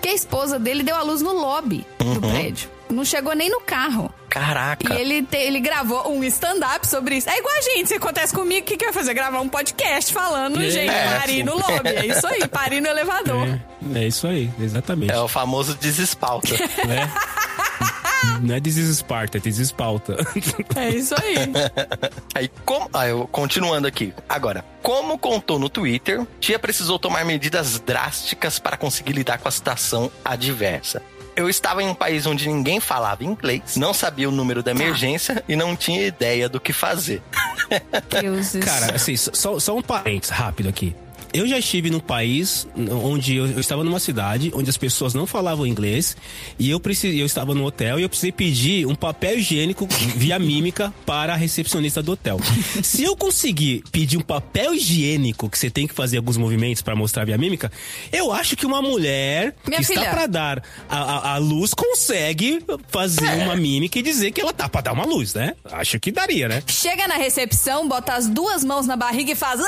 [SPEAKER 2] que a esposa dele deu a luz no lobby do prédio. Não chegou nem no carro.
[SPEAKER 4] Caraca.
[SPEAKER 2] E ele, te- ele gravou um stand-up sobre isso. É igual a gente, se acontece comigo, o que, que vai fazer? Gravar um podcast falando,
[SPEAKER 1] É.
[SPEAKER 2] gente,
[SPEAKER 4] É,
[SPEAKER 2] parir no lobby. É isso aí, parir no elevador.
[SPEAKER 1] É, é isso aí, exatamente.
[SPEAKER 4] É o famoso desespalta.
[SPEAKER 1] né? Não é desesparta, é desespalta.
[SPEAKER 2] É isso aí.
[SPEAKER 4] Aí, como. Ah, eu, continuando aqui. Agora, como contou no Twitter, Tia precisou tomar medidas drásticas para conseguir lidar com a situação adversa. Eu estava em um país onde ninguém falava inglês, não sabia o número da emergência e não tinha ideia do que fazer.
[SPEAKER 2] Deuses.
[SPEAKER 1] Cara, assim, só, só um parênteses rápido aqui. Eu já estive num país onde eu, eu estava numa cidade onde as pessoas não falavam inglês e eu precisei, eu estava no hotel e eu precisei pedir um papel higiênico via mímica para a recepcionista do hotel. Se eu conseguir pedir um papel higiênico que você tem que fazer alguns movimentos para mostrar via mímica, eu acho que uma mulher
[SPEAKER 2] Minha
[SPEAKER 1] que
[SPEAKER 2] filha.
[SPEAKER 1] está para dar a, a, a luz consegue fazer uma mímica e dizer que ela tá para dar uma luz, né? Acho que daria, né?
[SPEAKER 2] Chega na recepção, bota as duas mãos na barriga e faz.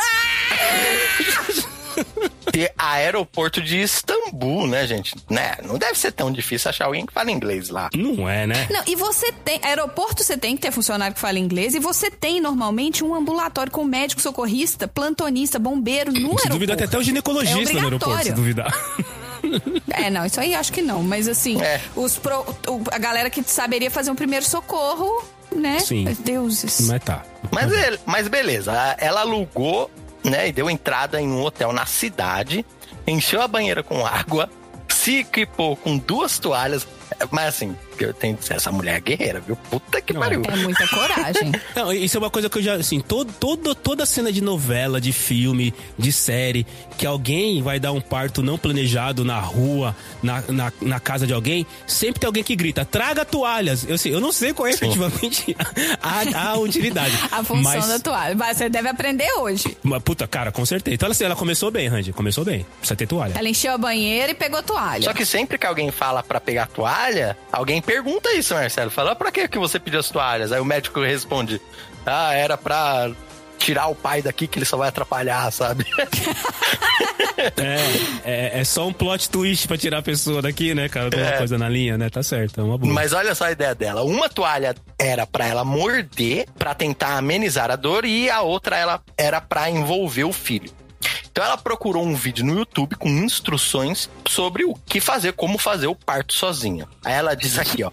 [SPEAKER 4] E aeroporto de Istambul, né, gente? Né? Não deve ser tão difícil achar alguém que fala inglês lá.
[SPEAKER 1] Não é, né?
[SPEAKER 2] Não, e você tem. Aeroporto você tem que ter funcionário que fala inglês e você tem normalmente um ambulatório com médico socorrista, plantonista, bombeiro no
[SPEAKER 1] Se
[SPEAKER 2] aeroporto.
[SPEAKER 1] duvidar, tem até o ginecologista
[SPEAKER 2] É
[SPEAKER 1] no aeroporto, se
[SPEAKER 2] obrigatório.
[SPEAKER 1] duvidar.
[SPEAKER 2] É, não, isso aí acho que não. Mas assim,
[SPEAKER 4] É.
[SPEAKER 2] os pro- o- a galera que saberia fazer um primeiro socorro, né?
[SPEAKER 1] Sim.
[SPEAKER 2] Deuses.
[SPEAKER 1] Mas tá.
[SPEAKER 4] Mas, ele- mas beleza, ela alugou, né, e deu entrada em um hotel na cidade, encheu a banheira com água, se equipou com duas toalhas. Mas assim, eu tenho essa mulher é guerreira, viu? Puta que
[SPEAKER 1] Não,
[SPEAKER 4] pariu.
[SPEAKER 2] É muita coragem.
[SPEAKER 1] Não, isso é uma coisa que eu já, assim, todo, todo, toda cena de novela, de filme, de série, que alguém vai dar um parto não planejado na rua, na, na, na casa de alguém, sempre tem alguém que grita, traga toalhas. Eu, assim, eu não sei qual é efetivamente a, a utilidade.
[SPEAKER 2] A função
[SPEAKER 1] mas,
[SPEAKER 2] da toalha. Você deve aprender hoje.
[SPEAKER 1] mas, puta, cara, com certeza. Então, assim, ela começou bem, Randy, começou bem. Precisa ter toalha.
[SPEAKER 2] Ela encheu a banheira e pegou a toalha.
[SPEAKER 4] Só que sempre que alguém fala pra pegar toalha, alguém pergunta isso, Marcelo. Fala, "Ah, pra que que você pediu as toalhas? Aí o médico responde, ah, era pra tirar o pai daqui que ele só vai atrapalhar, sabe?
[SPEAKER 1] É, é, é só um plot twist pra tirar a pessoa daqui, né, cara? Alguma
[SPEAKER 4] É.
[SPEAKER 1] coisa na linha, né? Tá certo, é uma boa.
[SPEAKER 4] Mas olha só a ideia dela. Uma toalha era pra ela morder, pra tentar amenizar a dor, e a outra ela era pra envolver o filho. Então ela procurou um vídeo no YouTube com instruções sobre o que fazer, como fazer o parto sozinha. Aí ela diz aqui, ó.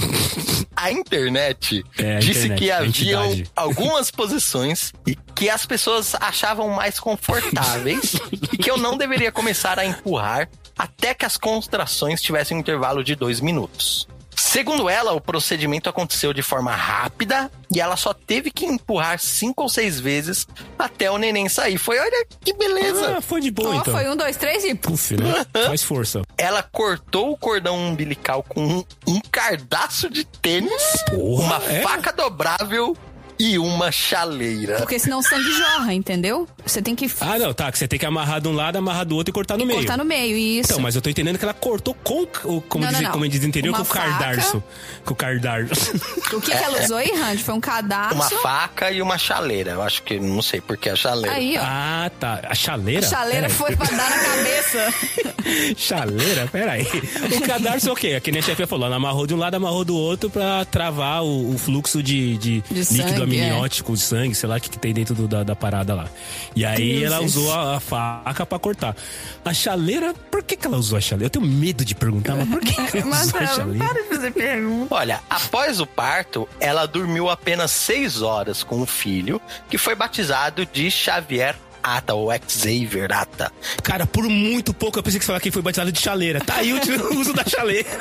[SPEAKER 4] a internet
[SPEAKER 1] É, a
[SPEAKER 4] disse
[SPEAKER 1] internet,
[SPEAKER 4] que
[SPEAKER 1] a
[SPEAKER 4] haviam
[SPEAKER 1] entidade.
[SPEAKER 4] algumas posições e que as pessoas achavam mais confortáveis e que eu não deveria começar a empurrar até que as contrações tivessem um intervalo de dois minutos. Segundo ela, o procedimento aconteceu de forma rápida e ela só teve que empurrar cinco ou seis vezes até o neném sair. Foi, olha que beleza!
[SPEAKER 1] Ah, foi de boa,
[SPEAKER 2] Ó,
[SPEAKER 1] então.
[SPEAKER 2] foi um, dois, três e.
[SPEAKER 1] Puf, né? Faz força.
[SPEAKER 4] Ela cortou o cordão umbilical com um, um cardaço de tênis,
[SPEAKER 1] Porra,
[SPEAKER 4] uma
[SPEAKER 1] é?
[SPEAKER 4] faca dobrável e uma chaleira.
[SPEAKER 2] Porque senão o sangue jorra, entendeu? Você tem que
[SPEAKER 1] Ah, não, tá. Que você tem que amarrar de um lado, amarrar do outro e cortar no meio.
[SPEAKER 2] cortar no meio, isso.
[SPEAKER 1] Então, mas eu tô entendendo que ela cortou com o. Como,
[SPEAKER 2] Não,
[SPEAKER 1] diz,
[SPEAKER 2] não, não.
[SPEAKER 1] como diz interior,
[SPEAKER 2] Uma
[SPEAKER 1] com o cardarço. Com o cardarço.
[SPEAKER 2] O que, que ela usou aí, Randy? Foi um cadastro.
[SPEAKER 4] Uma faca e uma chaleira. Eu acho que não sei por que a chaleira.
[SPEAKER 2] Aí, ó.
[SPEAKER 1] ah, tá. A chaleira?
[SPEAKER 2] a chaleira foi pra dar na cabeça.
[SPEAKER 1] Chaleira? Peraí. O cadarço é o quê? Que nem a chefe falou. Ela amarrou de um lado, amarrou do outro pra travar o, o fluxo de, de,
[SPEAKER 2] De
[SPEAKER 1] líquido
[SPEAKER 2] sangue,
[SPEAKER 1] amniótico, de sangue, sei lá o que, que tem dentro do- da, da parada lá. E aí
[SPEAKER 2] Deus
[SPEAKER 1] ela
[SPEAKER 2] Deus.
[SPEAKER 1] usou a, a faca pra cortar. A chaleira, por que, que ela usou a chaleira? Eu tenho medo de perguntar, mas por que que ela usou a chaleira?
[SPEAKER 2] de fazer pergunta.
[SPEAKER 4] Olha, após o parto, ela dormiu apenas seis horas com o filho, que foi batizado de Xavier Ata, ou Xavier Ata.
[SPEAKER 1] Cara, por muito pouco eu pensei que você falava que foi batizado de chaleira. Tá aí o o uso da chaleira.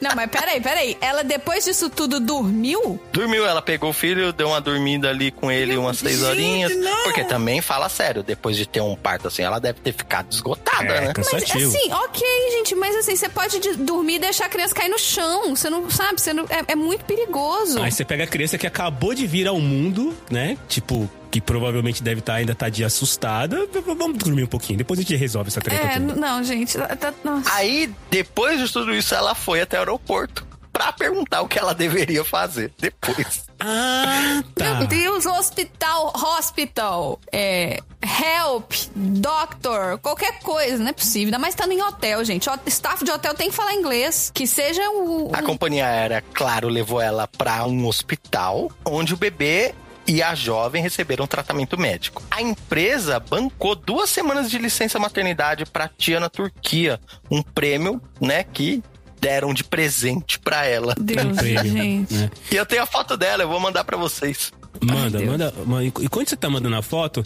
[SPEAKER 2] Não, mas peraí, peraí. Ela, depois disso tudo, dormiu?
[SPEAKER 4] Dormiu, ela pegou o filho, deu uma dormida ali com ele umas seis
[SPEAKER 2] gente,
[SPEAKER 4] horinhas.
[SPEAKER 2] não!
[SPEAKER 4] Porque também, fala sério, depois de ter um parto assim, ela deve ter ficado esgotada,
[SPEAKER 1] É,
[SPEAKER 4] né?
[SPEAKER 2] Mas
[SPEAKER 1] Cansativo.
[SPEAKER 2] assim, ok, gente, mas assim, você pode de- dormir e deixar a criança cair no chão. Você não sabe, você não, é, é muito perigoso.
[SPEAKER 1] Aí você pega a criança que acabou de vir ao mundo, né? Tipo, que provavelmente deve estar ainda tá de assustada. Vamos dormir um pouquinho, depois a gente resolve essa treta
[SPEAKER 2] É,
[SPEAKER 1] toda.
[SPEAKER 2] não, gente. tá- tá- nossa.
[SPEAKER 4] Aí, depois de tudo isso, ela foi até o aeroporto pra perguntar o que ela deveria fazer depois.
[SPEAKER 1] Ah, tá.
[SPEAKER 2] Meu Deus, hospital, hospital, é, help, doctor, qualquer coisa, não é possível. Ainda mais estando em hotel, gente. O staff de hotel tem que falar inglês. Que seja o.
[SPEAKER 4] A
[SPEAKER 2] o-
[SPEAKER 4] companhia aérea, claro, levou ela pra um hospital onde o bebê e a jovem receberam tratamento médico. A empresa bancou duas semanas de licença maternidade pra tia na Turquia, um prêmio, né, que deram de presente pra ela.
[SPEAKER 2] Deus,
[SPEAKER 1] prêmio,
[SPEAKER 2] gente.
[SPEAKER 1] né?
[SPEAKER 4] E eu tenho a foto dela, eu vou mandar pra vocês.
[SPEAKER 1] Manda, manda, manda. E quando você tá mandando a foto,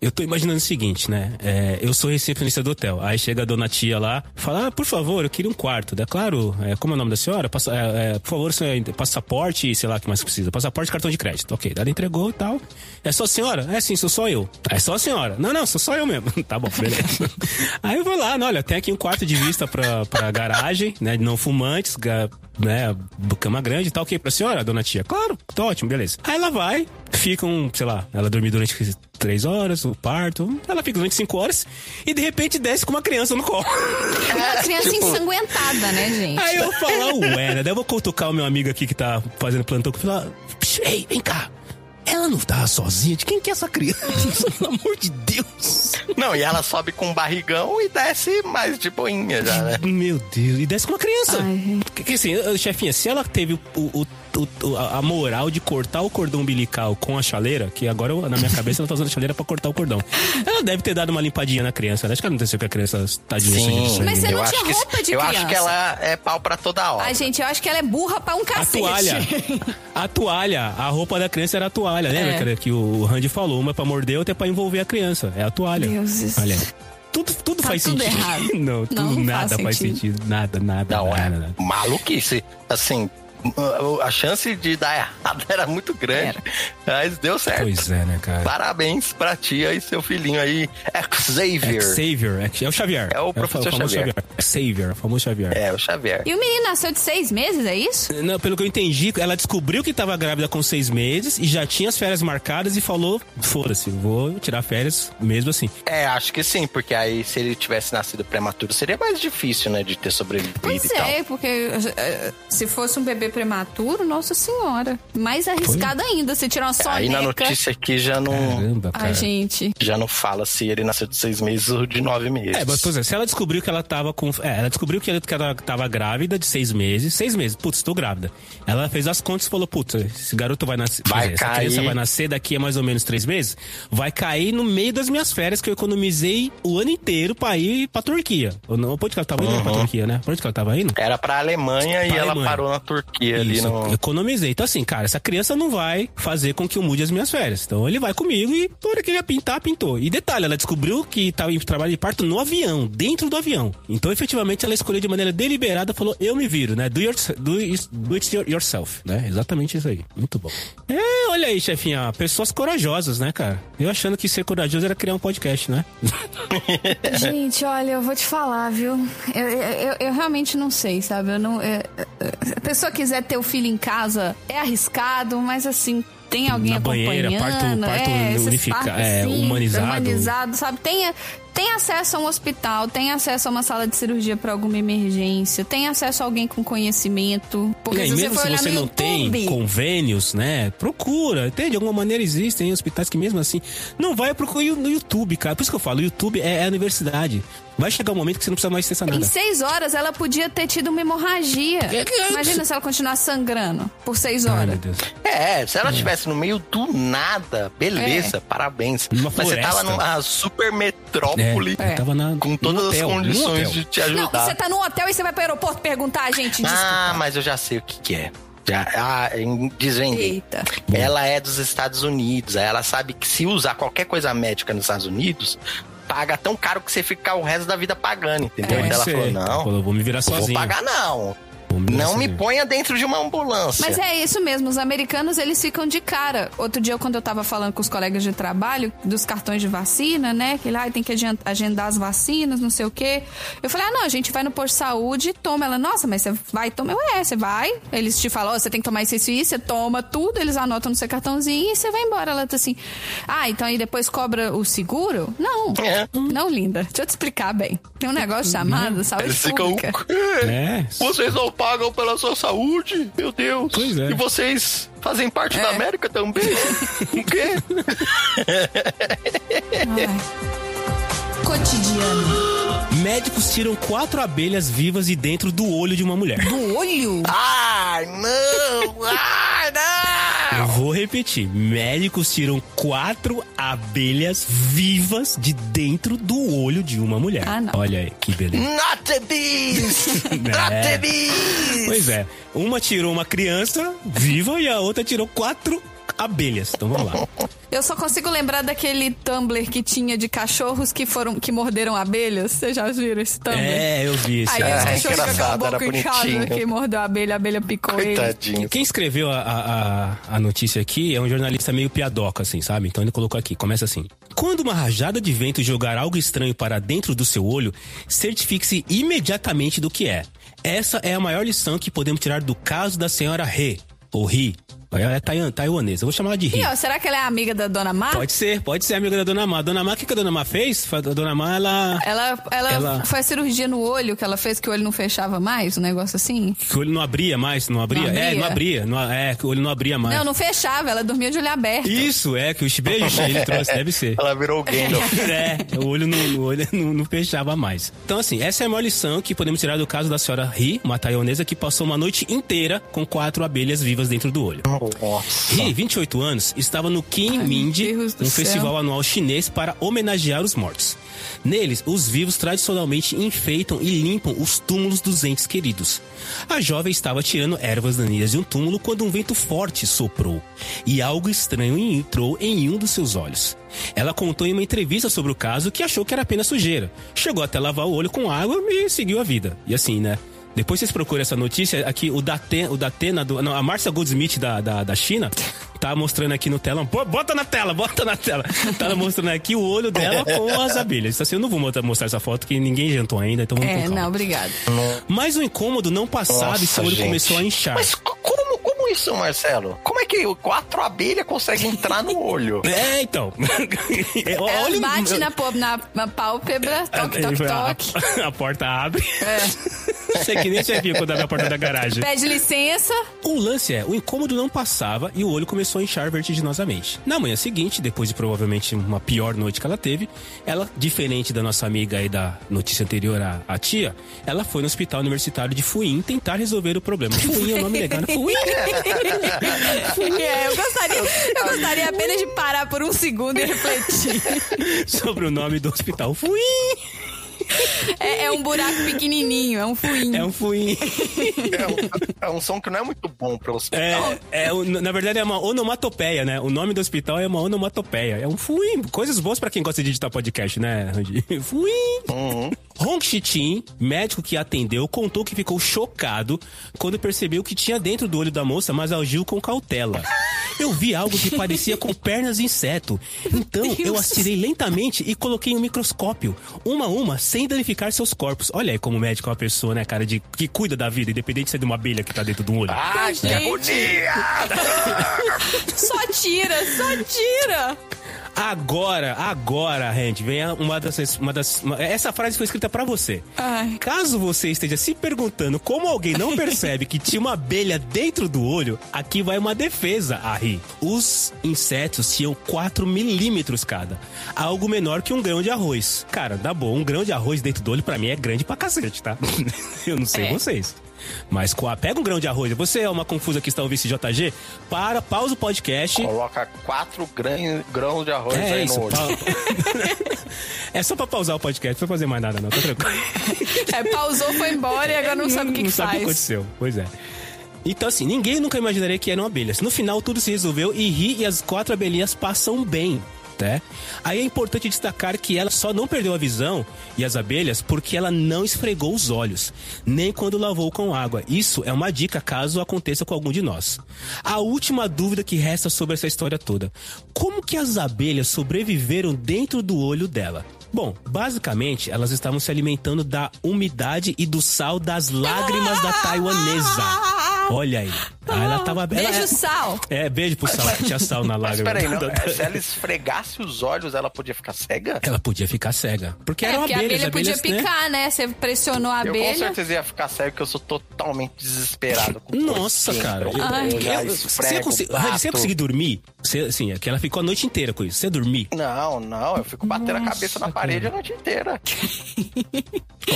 [SPEAKER 1] eu tô imaginando o seguinte, né? É, eu sou recepcionista do hotel. Aí chega a dona tia lá, fala, ah, por favor, eu queria um quarto. Daí, claro, é, como é o nome da senhora? Passa, é, é, por favor, senhora, passaporte, sei lá o que mais precisa. Passaporte cartão de crédito. Ok, ela entregou e tal. É só a senhora? É sim, sou só eu. É só a senhora. Não, não, sou só eu mesmo. tá bom, beleza. Aí eu vou lá, olha, tem aqui um quarto de vista pra, pra garagem, né? Não fumantes, né? Cama grande, tá ok pra senhora, dona tia? Claro, tá ótimo, beleza. Aí ela vai, fica um, sei lá, ela dormiu durante três horas, o parto, ela fica durante cinco horas e de repente desce com uma criança no colo.
[SPEAKER 2] Uma criança
[SPEAKER 4] Tipo-
[SPEAKER 2] ensanguentada, né, gente?
[SPEAKER 1] Aí eu falar, ué, né? Daí eu vou cutucar o meu amigo aqui que tá fazendo plantão e falar, ei, vem cá. Ela não tá sozinha? De quem que é essa criança? Pelo amor de Deus.
[SPEAKER 4] Não, e ela sobe com um barrigão e desce mais de boinha já, né?
[SPEAKER 1] Meu Deus, e desce com uma criança.
[SPEAKER 2] Ai.
[SPEAKER 1] Porque assim, chefinha, se ela teve o- o- a a moral de cortar o cordão umbilical com a chaleira, que agora eu- na minha cabeça ela tá usando a chaleira pra cortar o cordão. Ela deve ter dado uma limpadinha na criança, né? Acho que ela não tem que a criança tadinha de sangue.
[SPEAKER 2] Mas você
[SPEAKER 1] né?
[SPEAKER 2] não
[SPEAKER 4] eu
[SPEAKER 2] tinha
[SPEAKER 4] acho que,
[SPEAKER 2] roupa de
[SPEAKER 4] Eu
[SPEAKER 2] criança.
[SPEAKER 4] acho que ela é pau pra toda hora.
[SPEAKER 2] Ai, gente, eu acho que ela é burra pra um
[SPEAKER 1] A
[SPEAKER 2] cacete.
[SPEAKER 1] toalha. A toalha. A roupa da criança era a toalha. Lembra
[SPEAKER 2] É.
[SPEAKER 1] que o Randy falou? Uma é pra morder, outra é pra envolver a criança. É a toalha.
[SPEAKER 2] Deus do
[SPEAKER 1] Olha. Tudo, tudo
[SPEAKER 2] Tá
[SPEAKER 1] faz
[SPEAKER 2] tudo
[SPEAKER 1] sentido.
[SPEAKER 2] errado.
[SPEAKER 1] Não, tudo,
[SPEAKER 2] Não, não
[SPEAKER 1] nada
[SPEAKER 2] faz
[SPEAKER 1] faz
[SPEAKER 2] sentido.
[SPEAKER 1] sentido. Nada, nada,
[SPEAKER 4] Não,
[SPEAKER 1] nada,
[SPEAKER 4] é
[SPEAKER 1] nada.
[SPEAKER 4] maluquice. Assim, a chance de dar errado era muito grande. Mas deu certo.
[SPEAKER 1] Pois é, né, cara?
[SPEAKER 4] Parabéns pra tia e seu filhinho aí, Xavier.
[SPEAKER 1] Xavier. É, é o Xavier.
[SPEAKER 4] É o professor
[SPEAKER 1] famoso
[SPEAKER 4] Xavier.
[SPEAKER 1] Xavier, o famoso Xavier.
[SPEAKER 4] É, o Xavier.
[SPEAKER 2] E o menino nasceu de seis meses, é isso?
[SPEAKER 1] Não, pelo que eu entendi, ela descobriu que tava grávida com seis meses e já tinha as férias marcadas e falou: foda-se, vou tirar férias mesmo assim.
[SPEAKER 4] É, acho que sim, porque aí se ele tivesse nascido prematuro seria mais difícil, né, de ter sobrevivido
[SPEAKER 2] Pois
[SPEAKER 4] e tal.
[SPEAKER 2] é, porque eh, se fosse um bebê prematuro, nossa senhora. Mais arriscado ainda, você tirar uma soneca.
[SPEAKER 4] Aí na notícia aqui já não,
[SPEAKER 1] Caramba, cara.
[SPEAKER 2] Ai, gente.
[SPEAKER 4] já não fala se ele nasceu de seis meses ou de nove meses.
[SPEAKER 1] É, mas, por exemplo, se ela descobriu que ela tava com. É, ela descobriu que ela, ela tava grávida de seis meses. Seis meses, putz, tô grávida. Ela fez as contas e falou: putz, esse garoto vai nascer.
[SPEAKER 4] Vai
[SPEAKER 1] dizer, Essa
[SPEAKER 4] cair.
[SPEAKER 1] criança vai nascer daqui a mais ou menos três meses. Vai cair no meio das minhas férias que eu economizei o ano inteiro pra ir pra Turquia. Ou não? Pra onde que ela tava indo? Pra Turquia, né? Pra onde que ela tava indo?
[SPEAKER 4] Era pra Alemanha e
[SPEAKER 1] Pra
[SPEAKER 4] ela
[SPEAKER 1] Alemanha.
[SPEAKER 4] parou na Turquia ali
[SPEAKER 1] Isso,
[SPEAKER 4] no.
[SPEAKER 1] economizei. Então, assim, cara, essa criança não vai fazer com que eu mude as minhas férias. Então, ele vai comigo e, por hora que ele ia pintar, pintou. E detalhe, ela descobriu que estava em trabalho de parto no avião, dentro do avião. Então, efetivamente, ela escolheu de maneira deliberada, falou, eu me viro, né? Do, your, do, it- do it yourself, né? Exatamente isso aí. Muito bom. É, olha aí, chefinha, pessoas corajosas, né, cara? Eu achando que ser corajoso era criar um podcast, né?
[SPEAKER 2] Gente, olha, eu vou te falar, viu? Eu, eu, eu- eu realmente não sei, sabe? Eu não, é- a pessoa quiser ter o filho em casa, é arriscado, mas assim. Tem alguém
[SPEAKER 1] Na banheira,
[SPEAKER 2] acompanhando,
[SPEAKER 1] parto- parto
[SPEAKER 2] é,
[SPEAKER 1] unifica-
[SPEAKER 2] partos,
[SPEAKER 1] é,
[SPEAKER 2] sim,
[SPEAKER 1] humanizado.
[SPEAKER 2] humanizado, sabe? Tem, tem acesso a um hospital, tem acesso a uma sala de cirurgia para alguma emergência, tem acesso a alguém com conhecimento. Porque
[SPEAKER 1] e aí,
[SPEAKER 2] se você
[SPEAKER 1] mesmo
[SPEAKER 2] for
[SPEAKER 1] se você não
[SPEAKER 2] YouTube,
[SPEAKER 1] tem convênios, né? Procura. Tem, de alguma maneira existem hospitais que mesmo assim. Não vai procurar no YouTube, cara. Por isso que eu falo, o YouTube é, é a universidade. Vai chegar um momento que você não precisa mais
[SPEAKER 2] Em
[SPEAKER 1] nada.
[SPEAKER 2] seis horas ela podia ter tido uma hemorragia.
[SPEAKER 1] É
[SPEAKER 2] Imagina se ela continuasse sangrando por seis
[SPEAKER 1] Ai,
[SPEAKER 2] horas.
[SPEAKER 1] meu Deus.
[SPEAKER 4] É, se ela estivesse no meio do nada, beleza, parabéns.
[SPEAKER 1] Numa
[SPEAKER 4] Mas você tava numa super metrópole
[SPEAKER 1] É, tava na,
[SPEAKER 4] com todas
[SPEAKER 1] num
[SPEAKER 4] as
[SPEAKER 1] hotel, num
[SPEAKER 4] condições de te
[SPEAKER 2] Não,
[SPEAKER 4] ajudar.
[SPEAKER 2] você tá no hotel e você vai pro aeroporto perguntar a gente.
[SPEAKER 4] Ah,
[SPEAKER 2] Desculpa.
[SPEAKER 4] mas eu já sei o que, que é. Já, ah, em- desvendei.
[SPEAKER 2] Eita.
[SPEAKER 4] Ela é dos Estados Unidos. aí Ela sabe que se usar qualquer coisa médica nos Estados Unidos, paga tão caro que você fica o resto da vida pagando, entendeu?
[SPEAKER 1] Pode
[SPEAKER 4] Então ela falou: não,
[SPEAKER 1] Falou, vou me virar
[SPEAKER 4] não vou
[SPEAKER 1] sozinho.
[SPEAKER 4] pagar não. Não me ponha dentro de uma ambulância.
[SPEAKER 2] Mas é isso mesmo, os americanos eles ficam de cara. Outro dia, quando eu tava falando com os colegas de trabalho dos cartões de vacina, né? Que lá tem que agen- agendar as vacinas, não sei o quê. Eu falei, ah, não, a gente vai no posto de saúde e toma. Ela, nossa, mas você vai tomar? Eu, é, você vai. Eles te falam, ó, você tem que tomar isso, isso e isso, você toma tudo, eles anotam no seu cartãozinho e você vai embora. Ela tá assim, ah, então aí depois cobra o seguro? Não,
[SPEAKER 4] É.
[SPEAKER 2] não, linda. Deixa eu te explicar bem. Tem um negócio chamado saúde
[SPEAKER 4] Eles ficam.
[SPEAKER 2] pública.
[SPEAKER 3] É.
[SPEAKER 4] Vocês não pagam pela sua saúde? Meu Deus.
[SPEAKER 3] Pois é.
[SPEAKER 4] E vocês fazem parte
[SPEAKER 2] É.
[SPEAKER 4] da América também? o quê?
[SPEAKER 2] Ai. Cotidiano.
[SPEAKER 1] Médicos tiram quatro abelhas vivas de dentro do olho de uma mulher.
[SPEAKER 2] Do olho?
[SPEAKER 4] Ai, não! Não!
[SPEAKER 1] Vou repetir. Médicos tiram quatro abelhas vivas de dentro do olho de uma mulher.
[SPEAKER 2] Ah, não.
[SPEAKER 1] Olha aí, que beleza.
[SPEAKER 4] Not a beast! Not
[SPEAKER 1] É.
[SPEAKER 4] a beast!
[SPEAKER 1] Pois é. Uma tirou uma criança viva e a outra tirou quatro abelhas. Então vamos lá.
[SPEAKER 2] Eu só consigo lembrar daquele Tumblr que tinha de cachorros que foram que morderam abelhas. Vocês já viram esse Tumblr?
[SPEAKER 1] É, eu vi isso.
[SPEAKER 2] Aí
[SPEAKER 1] aí.
[SPEAKER 2] os
[SPEAKER 4] Ah,
[SPEAKER 2] cachorros com a boca inchada, que mordeu a abelha, a abelha picou ele.
[SPEAKER 4] Coitadinho.
[SPEAKER 1] Quem escreveu a, a, a- a notícia aqui é um jornalista meio piadoca, assim, sabe? Então ele colocou aqui, começa assim. Quando uma rajada de vento jogar algo estranho para dentro do seu olho, certifique-se imediatamente do que é. Essa é a maior lição que podemos tirar do caso da senhora He, ou Ri. Ela é taiwan- taiwanesa, eu vou chamar ela de Ri.
[SPEAKER 2] E ó, será que ela é amiga da Dona Mar?
[SPEAKER 1] Pode ser, pode ser amiga da Dona Má. Dona Má, o que, que a Dona Má fez? A Dona Má, ela...
[SPEAKER 2] Ela, ela,
[SPEAKER 1] Ela-
[SPEAKER 2] foi a cirurgia no olho que ela fez que o olho não fechava mais, um negócio assim?
[SPEAKER 1] Que o olho não abria mais, não abria?
[SPEAKER 2] Não abria?
[SPEAKER 1] É, não abria. Não, é, que o olho não abria mais.
[SPEAKER 2] Não, não fechava, ela dormia de olho aberto.
[SPEAKER 1] Isso, é, que o beijo ele trouxe, deve ser.
[SPEAKER 4] Ela virou o Gandalf.
[SPEAKER 1] É, o olho, não, o olho não, não fechava mais. Então, assim, essa é a maior lição que podemos tirar do caso da senhora Ri, uma taiwanesa que passou uma noite inteira com quatro abelhas vivas dentro do olho.
[SPEAKER 4] Nossa.
[SPEAKER 1] Ri, 28 anos, estava no Qin
[SPEAKER 2] Ai,
[SPEAKER 1] Mind,
[SPEAKER 2] meu Deus do
[SPEAKER 1] um
[SPEAKER 2] céu.
[SPEAKER 1] festival anual chinês para homenagear os mortos. Neles, os vivos tradicionalmente enfeitam e limpam os túmulos dos entes queridos. A jovem estava tirando ervas daninhas de um túmulo quando um vento forte soprou e algo estranho entrou em um dos seus olhos. Ela contou em uma entrevista sobre o caso que achou que era apenas sujeira. Chegou até lavar o olho com água e seguiu a vida. E assim, né? Depois vocês procuram essa notícia, aqui o Datena, o Datena do, não, a Marcia Goldsmith da, da, da China tá mostrando aqui no tela. Pô, Bota na tela, bota na tela. Tá mostrando aqui o olho dela com as abelhas. Então, assim, eu não vou mostrar- essa foto que ninguém jantou ainda, então vamos
[SPEAKER 2] É,
[SPEAKER 1] com calma.
[SPEAKER 2] não, obrigado.
[SPEAKER 1] Mas o incômodo não passava e seu olho
[SPEAKER 4] gente.
[SPEAKER 1] começou a inchar.
[SPEAKER 4] Mas co- como, como isso, Marcelo? Como é que quatro abelhas conseguem entrar no olho?
[SPEAKER 1] É, então. É,
[SPEAKER 2] Ela
[SPEAKER 1] olha-
[SPEAKER 2] bate na, pô- na, na pálpebra, toque, toque,
[SPEAKER 1] a,
[SPEAKER 2] toque.
[SPEAKER 1] a porta abre.
[SPEAKER 2] É.
[SPEAKER 1] Você que nem chefinho quando abre a porta da garagem.
[SPEAKER 2] Pede licença.
[SPEAKER 1] O lance é, o incômodo não passava e o olho começou a inchar vertiginosamente. Na manhã seguinte, depois de provavelmente uma pior noite que ela teve, ela, diferente da nossa amiga aí da notícia anterior, a, a tia, ela foi no hospital universitário de Fuin tentar resolver o problema. Fuin é o nome legal, né? Fuin!
[SPEAKER 2] É, eu gostaria, eu gostaria apenas de parar por um segundo e refletir.
[SPEAKER 1] Sobre o nome do hospital. Fuin!
[SPEAKER 2] É, é um buraco pequenininho, é um fuinho.
[SPEAKER 1] É um Fuin.
[SPEAKER 4] É um, é um som que não é muito bom para hospital.
[SPEAKER 1] É, é, na verdade é uma onomatopeia, né? O nome do hospital é uma onomatopeia. É um fuim. Coisas boas pra quem gosta de editar podcast, né, Randy? Fuim.
[SPEAKER 4] Uhum.
[SPEAKER 1] Hong Shitin, médico que atendeu, contou que ficou chocado quando percebeu que tinha dentro do olho da moça, mas agiu com cautela. Eu vi algo que parecia com pernas de inseto. Então eu as tirei lentamente e coloquei um microscópio, uma a uma, sem danificar seus corpos. Olha aí como o médico é uma pessoa, né, cara, de, que cuida da vida, independente de ser de uma abelha que tá dentro do olho.
[SPEAKER 4] Ah, que
[SPEAKER 2] Gente.
[SPEAKER 4] agonia!
[SPEAKER 2] Só tira, só tira.
[SPEAKER 1] Agora, agora, Randy, vem uma das, uma das. uma- essa frase foi escrita pra você.
[SPEAKER 2] Ai.
[SPEAKER 1] Caso você esteja se perguntando como alguém não percebe que tinha uma abelha dentro do olho, aqui vai uma defesa, Ari. Os insetos tinham 4 milímetros cada. Algo menor que um grão de arroz. Cara, dá bom, um grão de arroz dentro do olho pra mim é grande pra cacete, tá? Eu não sei
[SPEAKER 2] É.
[SPEAKER 1] vocês. Mas com a- pega um grão de arroz. Você é uma confusa que está ouvindo esse JG? Para, pausa o podcast.
[SPEAKER 4] Coloca quatro grãos, grãos de arroz
[SPEAKER 1] É
[SPEAKER 4] aí
[SPEAKER 1] isso.
[SPEAKER 4] no olho.
[SPEAKER 1] é só pra pausar o podcast, não foi fazer mais nada, não. Tá tranquilo.
[SPEAKER 2] É, pausou, foi embora e agora não sabe o que,
[SPEAKER 1] não
[SPEAKER 2] que
[SPEAKER 1] sabe o que
[SPEAKER 2] faz.
[SPEAKER 1] aconteceu. Pois é. Então, assim, ninguém nunca imaginaria que eram abelhas. No final, tudo se resolveu e Ri e as quatro abelhinhas passam bem. Aí é importante destacar que ela só não perdeu a visão e as abelhas porque ela não esfregou os olhos, nem quando lavou com água. Isso é uma dica caso aconteça com algum de nós. A última dúvida que resta sobre essa história toda: como que as abelhas sobreviveram dentro do olho dela? Bom, basicamente elas estavam se alimentando da umidade e do sal das lágrimas da taiwanesa. Olha aí. Ah, ela tava
[SPEAKER 2] Beijo,
[SPEAKER 1] ela,
[SPEAKER 2] sal.
[SPEAKER 1] É, beijo pro sal, que tinha sal na
[SPEAKER 4] Mas
[SPEAKER 1] lágrima.
[SPEAKER 4] peraí, não, é, se ela esfregasse os olhos, ela podia ficar cega?
[SPEAKER 1] Ela podia ficar cega. Porque
[SPEAKER 2] É,
[SPEAKER 1] eram
[SPEAKER 2] porque a
[SPEAKER 1] abelhas,
[SPEAKER 2] abelha podia
[SPEAKER 1] abelhas, né?
[SPEAKER 2] picar, né? Você pressionou a
[SPEAKER 4] Eu com
[SPEAKER 2] abelha.
[SPEAKER 4] certeza ia ficar cego, porque eu sou totalmente desesperado. Com
[SPEAKER 1] Nossa,
[SPEAKER 4] coisinha.
[SPEAKER 1] cara.
[SPEAKER 4] Eu,
[SPEAKER 2] Ai.
[SPEAKER 4] eu
[SPEAKER 1] Eu- Você ia conseguir, você ia conseguir dormir? Você, assim, é que ela ficou a noite inteira com isso. Você ia dormir?
[SPEAKER 4] Não, não, eu fico batendo a cabeça na parede a noite inteira.
[SPEAKER 1] Ó,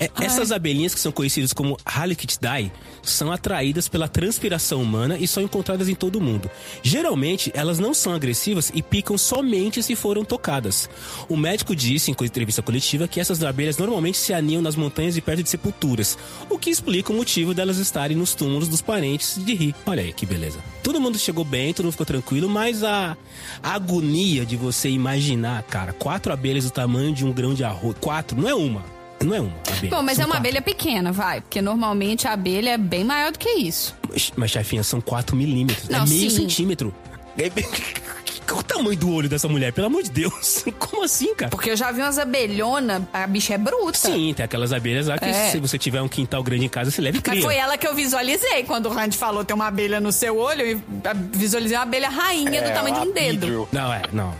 [SPEAKER 1] é- essas abelhinhas que são conhecidas como Halictidae são atraídas pela transpiração humana e são encontradas em todo o mundo. Geralmente, elas não são agressivas e picam somente se foram tocadas. O médico disse em entrevista coletiva que essas abelhas normalmente se aninham nas montanhas e perto de sepulturas, o que explica o motivo delas estarem nos túmulos dos parentes de rir. Olha aí que beleza. Todo mundo chegou bem, todo mundo ficou tranquilo, mas a agonia de você imaginar, cara, quatro abelhas do tamanho de um grão de arroz. Quatro, não é uma. Não é uma abelha.
[SPEAKER 2] Bom, mas
[SPEAKER 1] são
[SPEAKER 2] é uma
[SPEAKER 1] quatro.
[SPEAKER 2] abelha pequena, vai. Porque normalmente a abelha é bem maior do que isso.
[SPEAKER 1] Mas, chefinha, são 4 milímetros.
[SPEAKER 2] Não,
[SPEAKER 1] é meio
[SPEAKER 2] sim.
[SPEAKER 1] centímetro. É bem- Qual o tamanho do olho dessa mulher? Pelo amor de Deus. Como assim, cara?
[SPEAKER 2] Porque eu já vi umas abelhonas, a bicha é bruta.
[SPEAKER 1] Sim, tem aquelas abelhas lá que
[SPEAKER 2] É.
[SPEAKER 1] se você tiver um quintal grande em casa, você leva e
[SPEAKER 2] Mas
[SPEAKER 1] cria.
[SPEAKER 2] foi ela que eu visualizei. Quando o Randy falou tem uma abelha no seu olho, eu visualizei uma abelha rainha do
[SPEAKER 4] É,
[SPEAKER 2] tamanho de um dedo.
[SPEAKER 1] Não, é, não.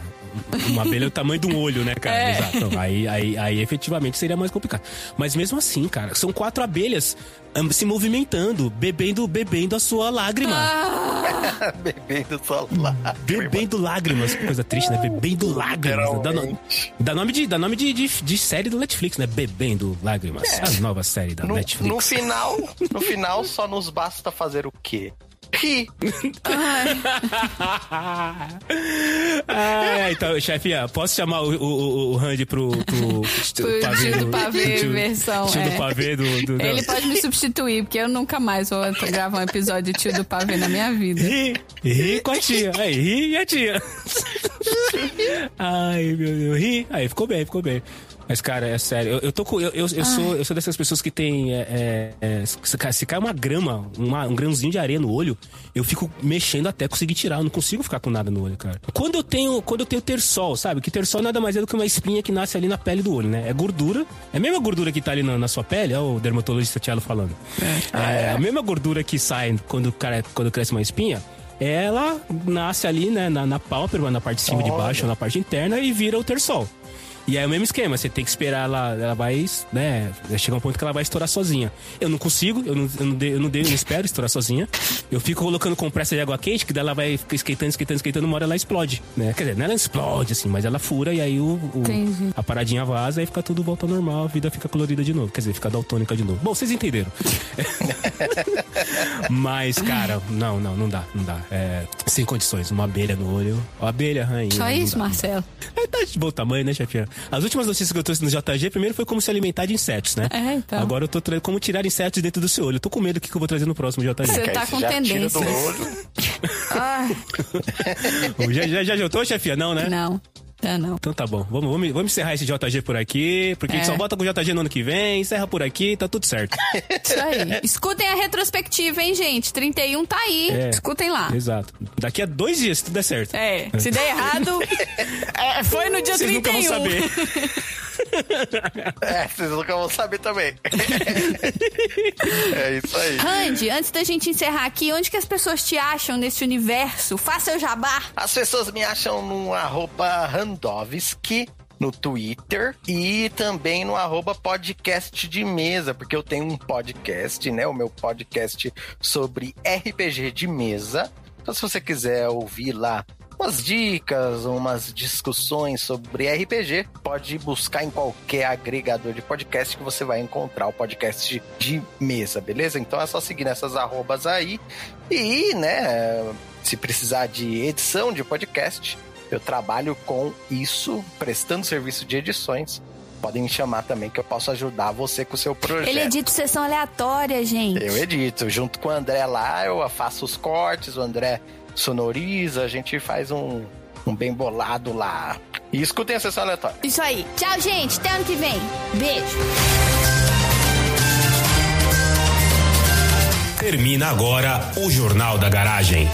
[SPEAKER 1] Uma abelha é o tamanho de um olho, né, cara?
[SPEAKER 2] É.
[SPEAKER 1] Exato. Então, aí, aí, aí efetivamente seria mais complicado. Mas mesmo assim, cara, são quatro abelhas hum, se movimentando, bebendo, bebendo a sua lágrima.
[SPEAKER 2] Ah.
[SPEAKER 4] Bebendo só lá.
[SPEAKER 1] Bebendo lágrimas, que coisa triste, né? Bebendo lágrimas. Dá, no- dá nome, de, dá nome de, de, de série do Netflix, né? Bebendo lágrimas. A nova série da
[SPEAKER 4] No,
[SPEAKER 1] Netflix.
[SPEAKER 4] no final, no final só nos basta fazer o quê? Rir.
[SPEAKER 1] ah, então, chefinha, posso chamar o, o, o, Randy pro, pro,
[SPEAKER 2] Pro tio do pavê,
[SPEAKER 1] tio-
[SPEAKER 2] versão,
[SPEAKER 1] Tio
[SPEAKER 2] é.
[SPEAKER 1] do pavê do. do
[SPEAKER 2] Ele pode me substituir, porque eu nunca mais vou gravar um episódio de tio do pavê na minha vida.
[SPEAKER 1] Ri, ri com a tia. Aí, ri e a tia. Ai, meu Deus. Ri. Aí, ficou bem, ficou bem. Mas, cara, é sério. Eu, eu tô com. Eu, eu, eu sou, eu sou dessas pessoas que tem. É, é, é, se, cai- uma grama, uma- um grãozinho de areia no olho, eu fico mexendo até conseguir tirar. Eu não consigo ficar com nada no olho, cara. Quando eu tenho. Quando eu tenho terçol, sabe? Que terçol nada mais é do que uma espinha que nasce ali na pele do olho, né? É gordura. É a mesma gordura que tá ali na, na sua pele, é o dermatologista Tiago falando. É, a mesma gordura que sai quando, cara, quando cresce uma espinha. Ela nasce ali, né, na, na pálpebra, na parte de cima e de baixo, ou na parte interna, e vira o terçol. E aí é o mesmo esquema, você tem que esperar ela, ela vai, né, chegar um ponto que ela vai estourar sozinha. Eu não consigo, eu não, eu não, dei, eu não, dei, eu não espero estourar sozinha. Eu fico colocando compressa de água quente, que daí ela vai ficar esquentando, esquentando, esquentando, uma hora ela explode, né? Quer dizer, não ela explode, assim, mas ela fura e aí o, o- a paradinha vaza e fica tudo volta ao normal, a vida fica colorida de novo. Quer dizer, fica daltônica de novo. Bom, vocês entenderam. mas, cara, não, não, não dá, não dá. É, sem condições, uma abelha no olho. Ó, abelha, rainha.
[SPEAKER 2] Só isso,
[SPEAKER 1] dá.
[SPEAKER 2] Marcelo.
[SPEAKER 1] É, tá de bom tamanho, né, chefinha? As últimas notícias que eu trouxe no JG, primeiro foi como se alimentar de insetos, né?
[SPEAKER 2] É, então.
[SPEAKER 1] Agora eu tô trazendo como tirar insetos dentro do seu olho. Eu tô com medo do que que eu vou trazer no próximo JG.
[SPEAKER 2] Você tá com tendência.
[SPEAKER 1] já, já, já jantou, chefia? Não, né?
[SPEAKER 2] não, tá não.
[SPEAKER 1] Então tá bom. Vamos, vamos, vamos encerrar esse JG por aqui, porque a gente
[SPEAKER 2] É.
[SPEAKER 1] só volta com o JG no ano que vem, encerra por aqui, tá tudo certo.
[SPEAKER 2] Isso aí. Escutem a retrospectiva, hein, gente? 31 tá aí.
[SPEAKER 1] É.
[SPEAKER 2] Escutem lá.
[SPEAKER 1] Exato. Daqui a dois dias, se tudo der certo.
[SPEAKER 2] É, se der errado, é, foi no dia
[SPEAKER 1] Vocês nunca
[SPEAKER 2] 31.
[SPEAKER 1] vão saber.
[SPEAKER 4] É, vocês nunca vão saber também. é isso aí.
[SPEAKER 2] Randy, antes da gente encerrar aqui, onde que as pessoas te acham nesse universo? Faça o jabá.
[SPEAKER 4] As pessoas me acham no arroba Randovski no Twitter e também no arroba podcast de mesa, porque eu tenho um podcast, né? O meu podcast sobre RPG de mesa. Então, se você quiser ouvir lá umas dicas, umas discussões sobre RPG, pode buscar em qualquer agregador de podcast que você vai encontrar o podcast de mesa, beleza? Então é só seguir nessas arrobas aí. E, né, se precisar de edição de podcast, eu trabalho com isso, prestando serviço de edições. Podem me chamar também, que eu posso ajudar você com o seu projeto.
[SPEAKER 2] Ele edita sessão aleatória, gente.
[SPEAKER 4] Eu edito, junto com o André lá, eu faço os cortes, o André sonoriza, a gente faz um, um bem bolado lá. E escutem a sessão aleatória.
[SPEAKER 2] Isso aí. Tchau, gente. Até ano que vem. Beijo.
[SPEAKER 1] Termina agora o Jornal da Garagem.